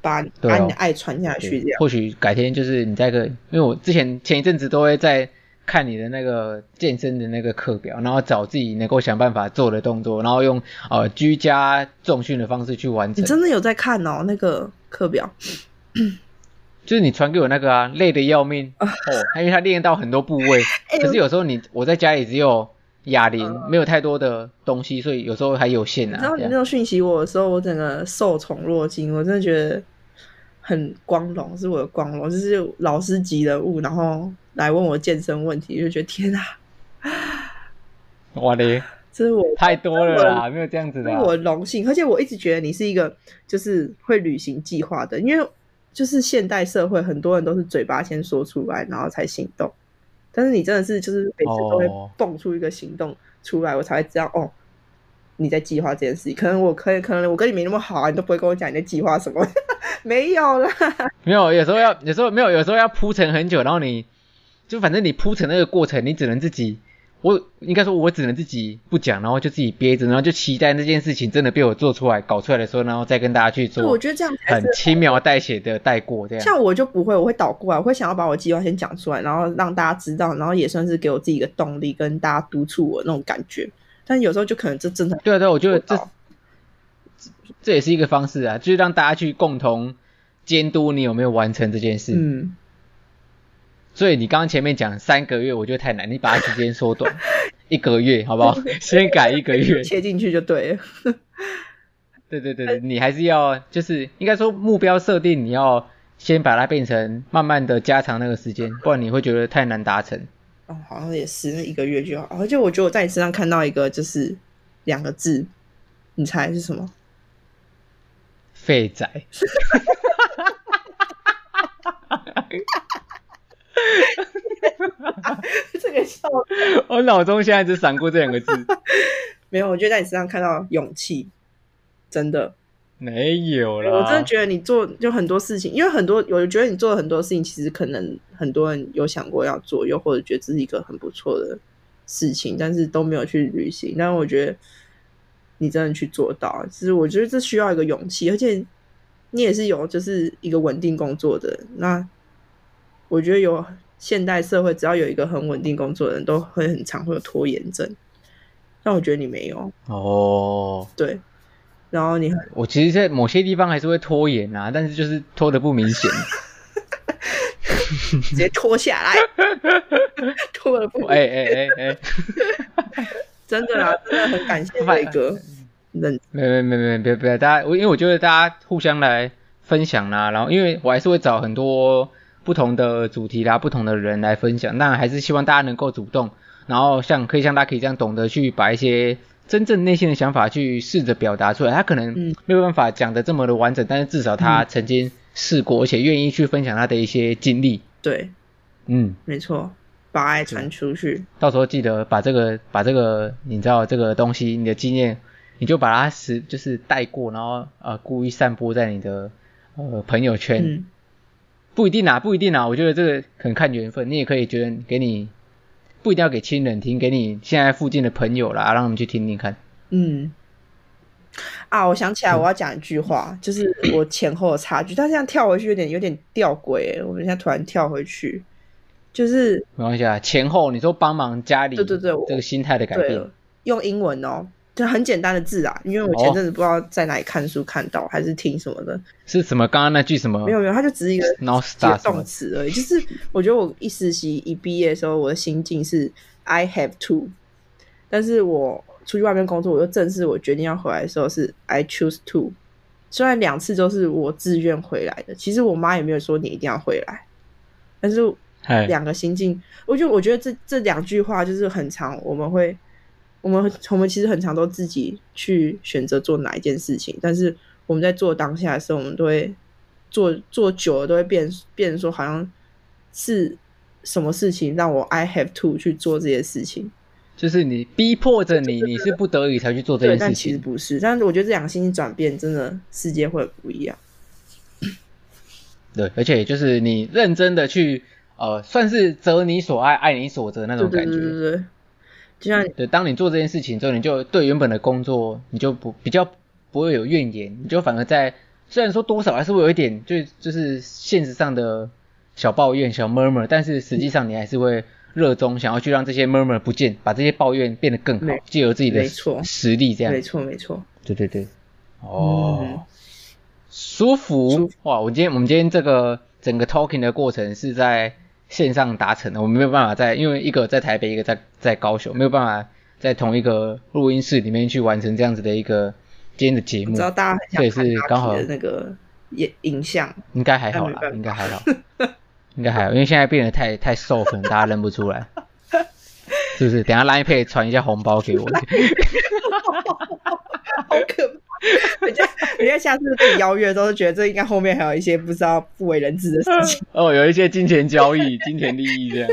把把你的爱传下去这样。
或许改天就是你在个，因为我之前前一阵子都会在。看你的那个健身的那个课表，然后找自己能够想办法做的动作，然后用呃居家重训的方式去完成。
你真的有在看哦，那个课表？
就是你传给我那个啊，累得要命哦，因为他练到很多部位。欸、可是有时候你我在家里只有哑铃，呃、没有太多的东西，所以有时候还有限啊。
然后你那种讯息我的时候，我整个受宠若惊，我真的觉得很光荣，是我的光荣，就是老师级人物，然后。来问我健身问题，就觉得天啊，
哇嘞，
这是我
太多了啦，没有这样子的，
是我荣幸，而且我一直觉得你是一个就是会履行计划的，因为就是现代社会很多人都是嘴巴先说出来，然后才行动，但是你真的是就是每次都会蹦出一个行动出来，哦、我才会知道哦，你在计划这件事情。可能我可以，可能我跟你没那么好啊，你都不会跟我讲你在计划什么，没有啦，
没有，有时候要，有时候没有，有时候要铺陈很久，然后你。就反正你铺陈那个过程，你只能自己，我应该说，我只能自己不讲，然后就自己憋着，然后就期待那件事情真的被我做出来、搞出来的时候，然后再跟大家去做。
我觉得这样
很轻描淡写的带过这样。
像我就不会，我会倒过来，我会想要把我计划先讲出来，然后让大家知道，然后也算是给我自己一个动力，跟大家督促我那种感觉。但有时候就可能这真的
对啊对，我觉得这这也是一个方式啊，就是让大家去共同监督你有没有完成这件事。嗯。所以你刚刚前面讲三个月，我觉得太难，你把它时间缩短 一个月，好不好？先改一个月，
切进去就对了。
对对对，你还是要就是应该说目标设定，你要先把它变成慢慢的加长那个时间，不然你会觉得太难达成。
哦，好像也是，那一个月就好。而且我觉得我在你身上看到一个就是两个字，你猜是什么？
废宅。
这个笑，
我脑中现在只闪过这两个字。
没有，我觉得在你身上看到勇气，真的
没有了。
我真的觉得你做就很多事情，因为很多，我觉得你做了很多事情，其实可能很多人有想过要做，又或者觉得这是一个很不错的事情，但是都没有去履行。但是我觉得你真的去做到。其实我觉得这需要一个勇气，而且你也是有就是一个稳定工作的。那我觉得有现代社会，只要有一个很稳定工作的人，都会很常会有拖延症。但我觉得你没有
哦，
对。然后你，
我其实，在某些地方还是会拖延啊，但是就是拖的不明显，
直接拖下来，拖了不，
哎哎哎哎，
真的啦，真的很感谢伟哥，
没没没没别别，大家我因为我觉得大家互相来分享啦，然后因为我还是会找很多不同的主题啦，不同的人来分享，那还是希望大家能够主动，然后像可以像大家可以这样懂得去把一些。真正内心的想法去试着表达出来，他可能没有办法讲的这么的完整，嗯、但是至少他曾经试过，而且愿意去分享他的一些经历。
对，
嗯，
没错，把爱传出去。
到时候记得把这个把这个你知道这个东西，你的经验，你就把它是就是带过，然后呃故意散播在你的呃朋友圈。嗯、不一定啊，不一定啊，我觉得这个很看缘分，你也可以觉得给你。不一定要给亲人听，给你现在附近的朋友啦，让他们去听听看。
嗯，啊，我想起来，我要讲一句话，嗯、就是我前后的差距。但这样跳回去有点有点吊诡，我们现在突然跳回去，就是
没关系啊。前后你说帮忙家里，
对对对，
这个心态的改变，
用英文哦。就很简单的字啊，因为我前阵子不知道在哪里看书看到，哦、还是听什么的。
是什么？刚刚那句什么？
没有没有，它就只是一个动词而已。就是我觉得我一实习一毕业的时候，我的心境是 I have to，但是我出去外面工作，我就正式我决定要回来的时候是 I choose to。虽然两次都是我自愿回来的，其实我妈也没有说你一定要回来，但是两个心境，我就我觉得这这两句话就是很长，我们会。我们我们其实很常都自己去选择做哪一件事情，但是我们在做当下的时候，我们都会做做久了都会变变成说，好像是什么事情让我 I have to 去做这些事情，
就是你逼迫着你，你是不得已才去做这件事情。
但其实不是，但是我觉得这两个心情转变，真的世界会不一样。
对，而且就是你认真的去呃，算是择你所爱，爱你所择那种感觉。对对对对。就像对，当你做这件事情之后，你就对原本的工作，你就不比较不会有怨言，你就反而在虽然说多少还是会有一点，就就是现实上的小抱怨、小 murmur，但是实际上你还是会热衷想要去让这些 murmur 不见，把这些抱怨变得更好，借由自己的实力这样。
没错，没错。
对对对。哦。嗯、舒服。舒服哇！我今天我们今天这个整个 talking 的过程是在。线上达成的，我们没有办法在，因为一个在台北，一个在在高雄，没有办法在同一个录音室里面去完成这样子的一个今天的节目。
知道大家很想看是刚好那个影影像，
应该还好啦，应该还好，应该还好，因为现在变得太太瘦，可能大家认不出来，是不是？等下 Line Pay 传一下红包给我。
好可怕。人家，人家下次被你邀约都是觉得这应该后面还有一些不知道不为人知的事情
哦，有一些金钱交易、金钱利益这样，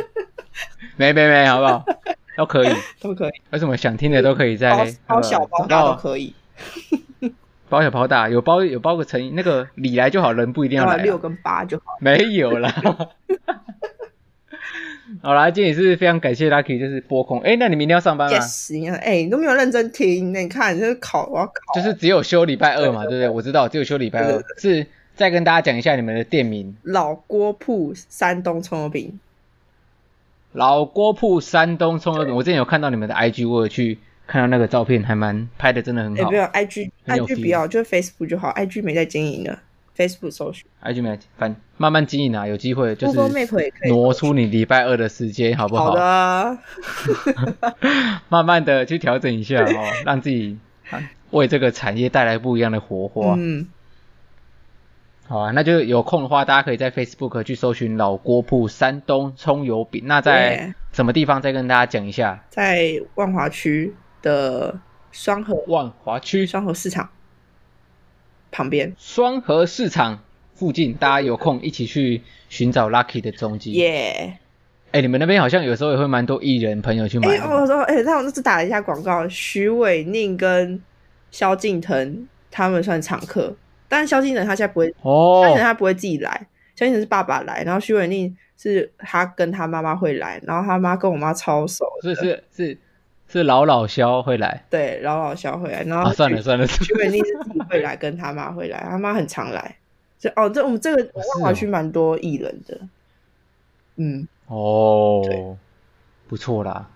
没没没，好不好？都可以，
都可以。
有什么想听的都可以在
包小包大都可以，
包小包大有包有包个诚意，那个礼来就好，人不一定要来，
六跟八就好，
没有啦。好啦，今天也是非常感谢 Lucky，就是播空。哎、欸，那你明天要上班吗
？Yes，哎、欸，你都没有认真听，那你看，就是考，我要考，
就是只有休礼拜二嘛，对不对，对？我知道，只有休礼拜二。是再跟大家讲一下你们的店名：
老锅铺山东葱油饼。
老锅铺山东葱油饼，我之前有看到你们的 IG，我有去看到那个照片，还蛮拍的，真的很好。
欸、不要 IG，IG 不要，就 Facebook 就好，IG 没在经营了。Facebook 搜寻，IG 没反慢慢经营啊，有机会就是挪出你礼拜二的时间，好不好？好的，
慢慢的去调整一下哦，让自己为这个产业带来不一样的火花。嗯，好啊，那就有空的话，大家可以在 Facebook 去搜寻老锅铺山东葱油饼。那在什么地方再跟大家讲一下？
在万华区的双河
万华区
双河市场。旁边
双河市场附近，大家有空一起去寻找 Lucky 的踪迹。耶！哎，你们那边好像有时候也会蛮多艺人朋友去买。
哎，我说，哎，那我那次打了一下广告，徐伟宁跟萧敬腾他们算常客，但是萧敬腾他现在不会哦，萧敬腾他不会自己来，萧敬腾是爸爸来，然后徐伟宁是他跟他妈妈会来，然后他妈跟我妈超熟，
是是是是老老肖会来，
对，老老肖会来，然后、
啊、算了算了，
徐伟宁是自己会来，跟他妈会来，他妈很常来。这哦，这我们这个万华区蛮多艺人的，哦嗯，
哦，不错啦。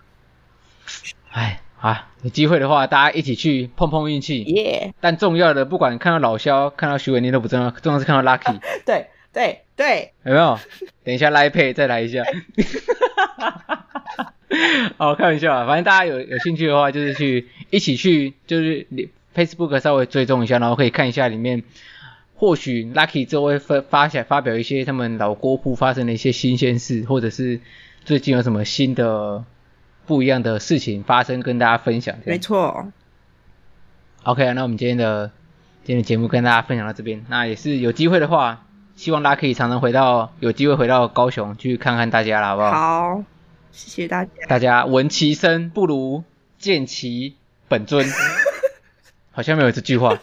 哎，啊，有机会的话，大家一起去碰碰运气。
耶！
但重要的，不管看到老肖，看到徐伟宁都不重要，重要是看到 Lucky。
对对对，
有没有？等一下来配再来一下。好，开玩笑啊，反正大家有有兴趣的话，就是去一起去，就是 Facebook 稍微追踪一下，然后可以看一下里面，或许 Lucky 之后会发发发表一些他们老锅铺发生的一些新鲜事，或者是最近有什么新的不一样的事情发生，跟大家分享。
没错。
OK，那我们今天的今天的节目跟大家分享到这边，那也是有机会的话，希望大家可以常常回到有机会回到高雄去看看大家了，好不好？
好。谢谢大家。
大家闻其声不如见其本尊，好像没有这句话。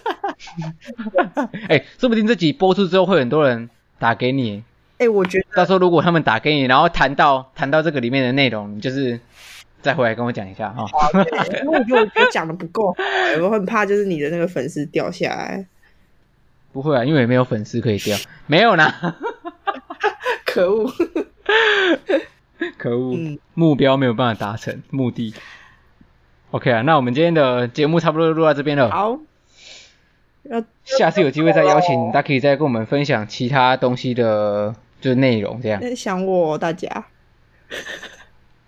哎、欸，说不定这集播出之后会很多人打给你。
哎、欸，我觉得
到时候如果他们打给你，然后谈到谈到这个里面的内容，你就是再回来跟我讲一下哈。
因为我觉得我觉得讲的不够，我很怕就是你的那个粉丝掉下来。
不会啊，因为没有粉丝可以掉，没有啦。
可恶。
可恶、嗯，目标没有办法达成，目的。OK 啊，那我们今天的节目差不多录到这边了。
好，
下次有机会再邀请，大家可以再跟我们分享其他东西的，就是内容这样。
想我大家。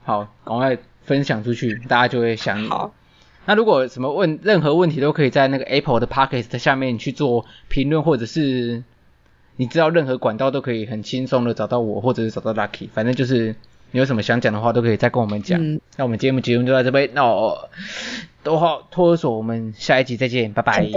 好，赶快分享出去，大家就会想你。
好，
那如果什么问任何问题，都可以在那个 Apple 的 Pocket 下面去做评论，或者是你知道任何管道都可以很轻松的找到我，或者是找到 Lucky，反正就是。你有什么想讲的话都可以再跟我们讲。那我们节目节目就到这边。那我，都好，托手。我们下一集再见，拜拜。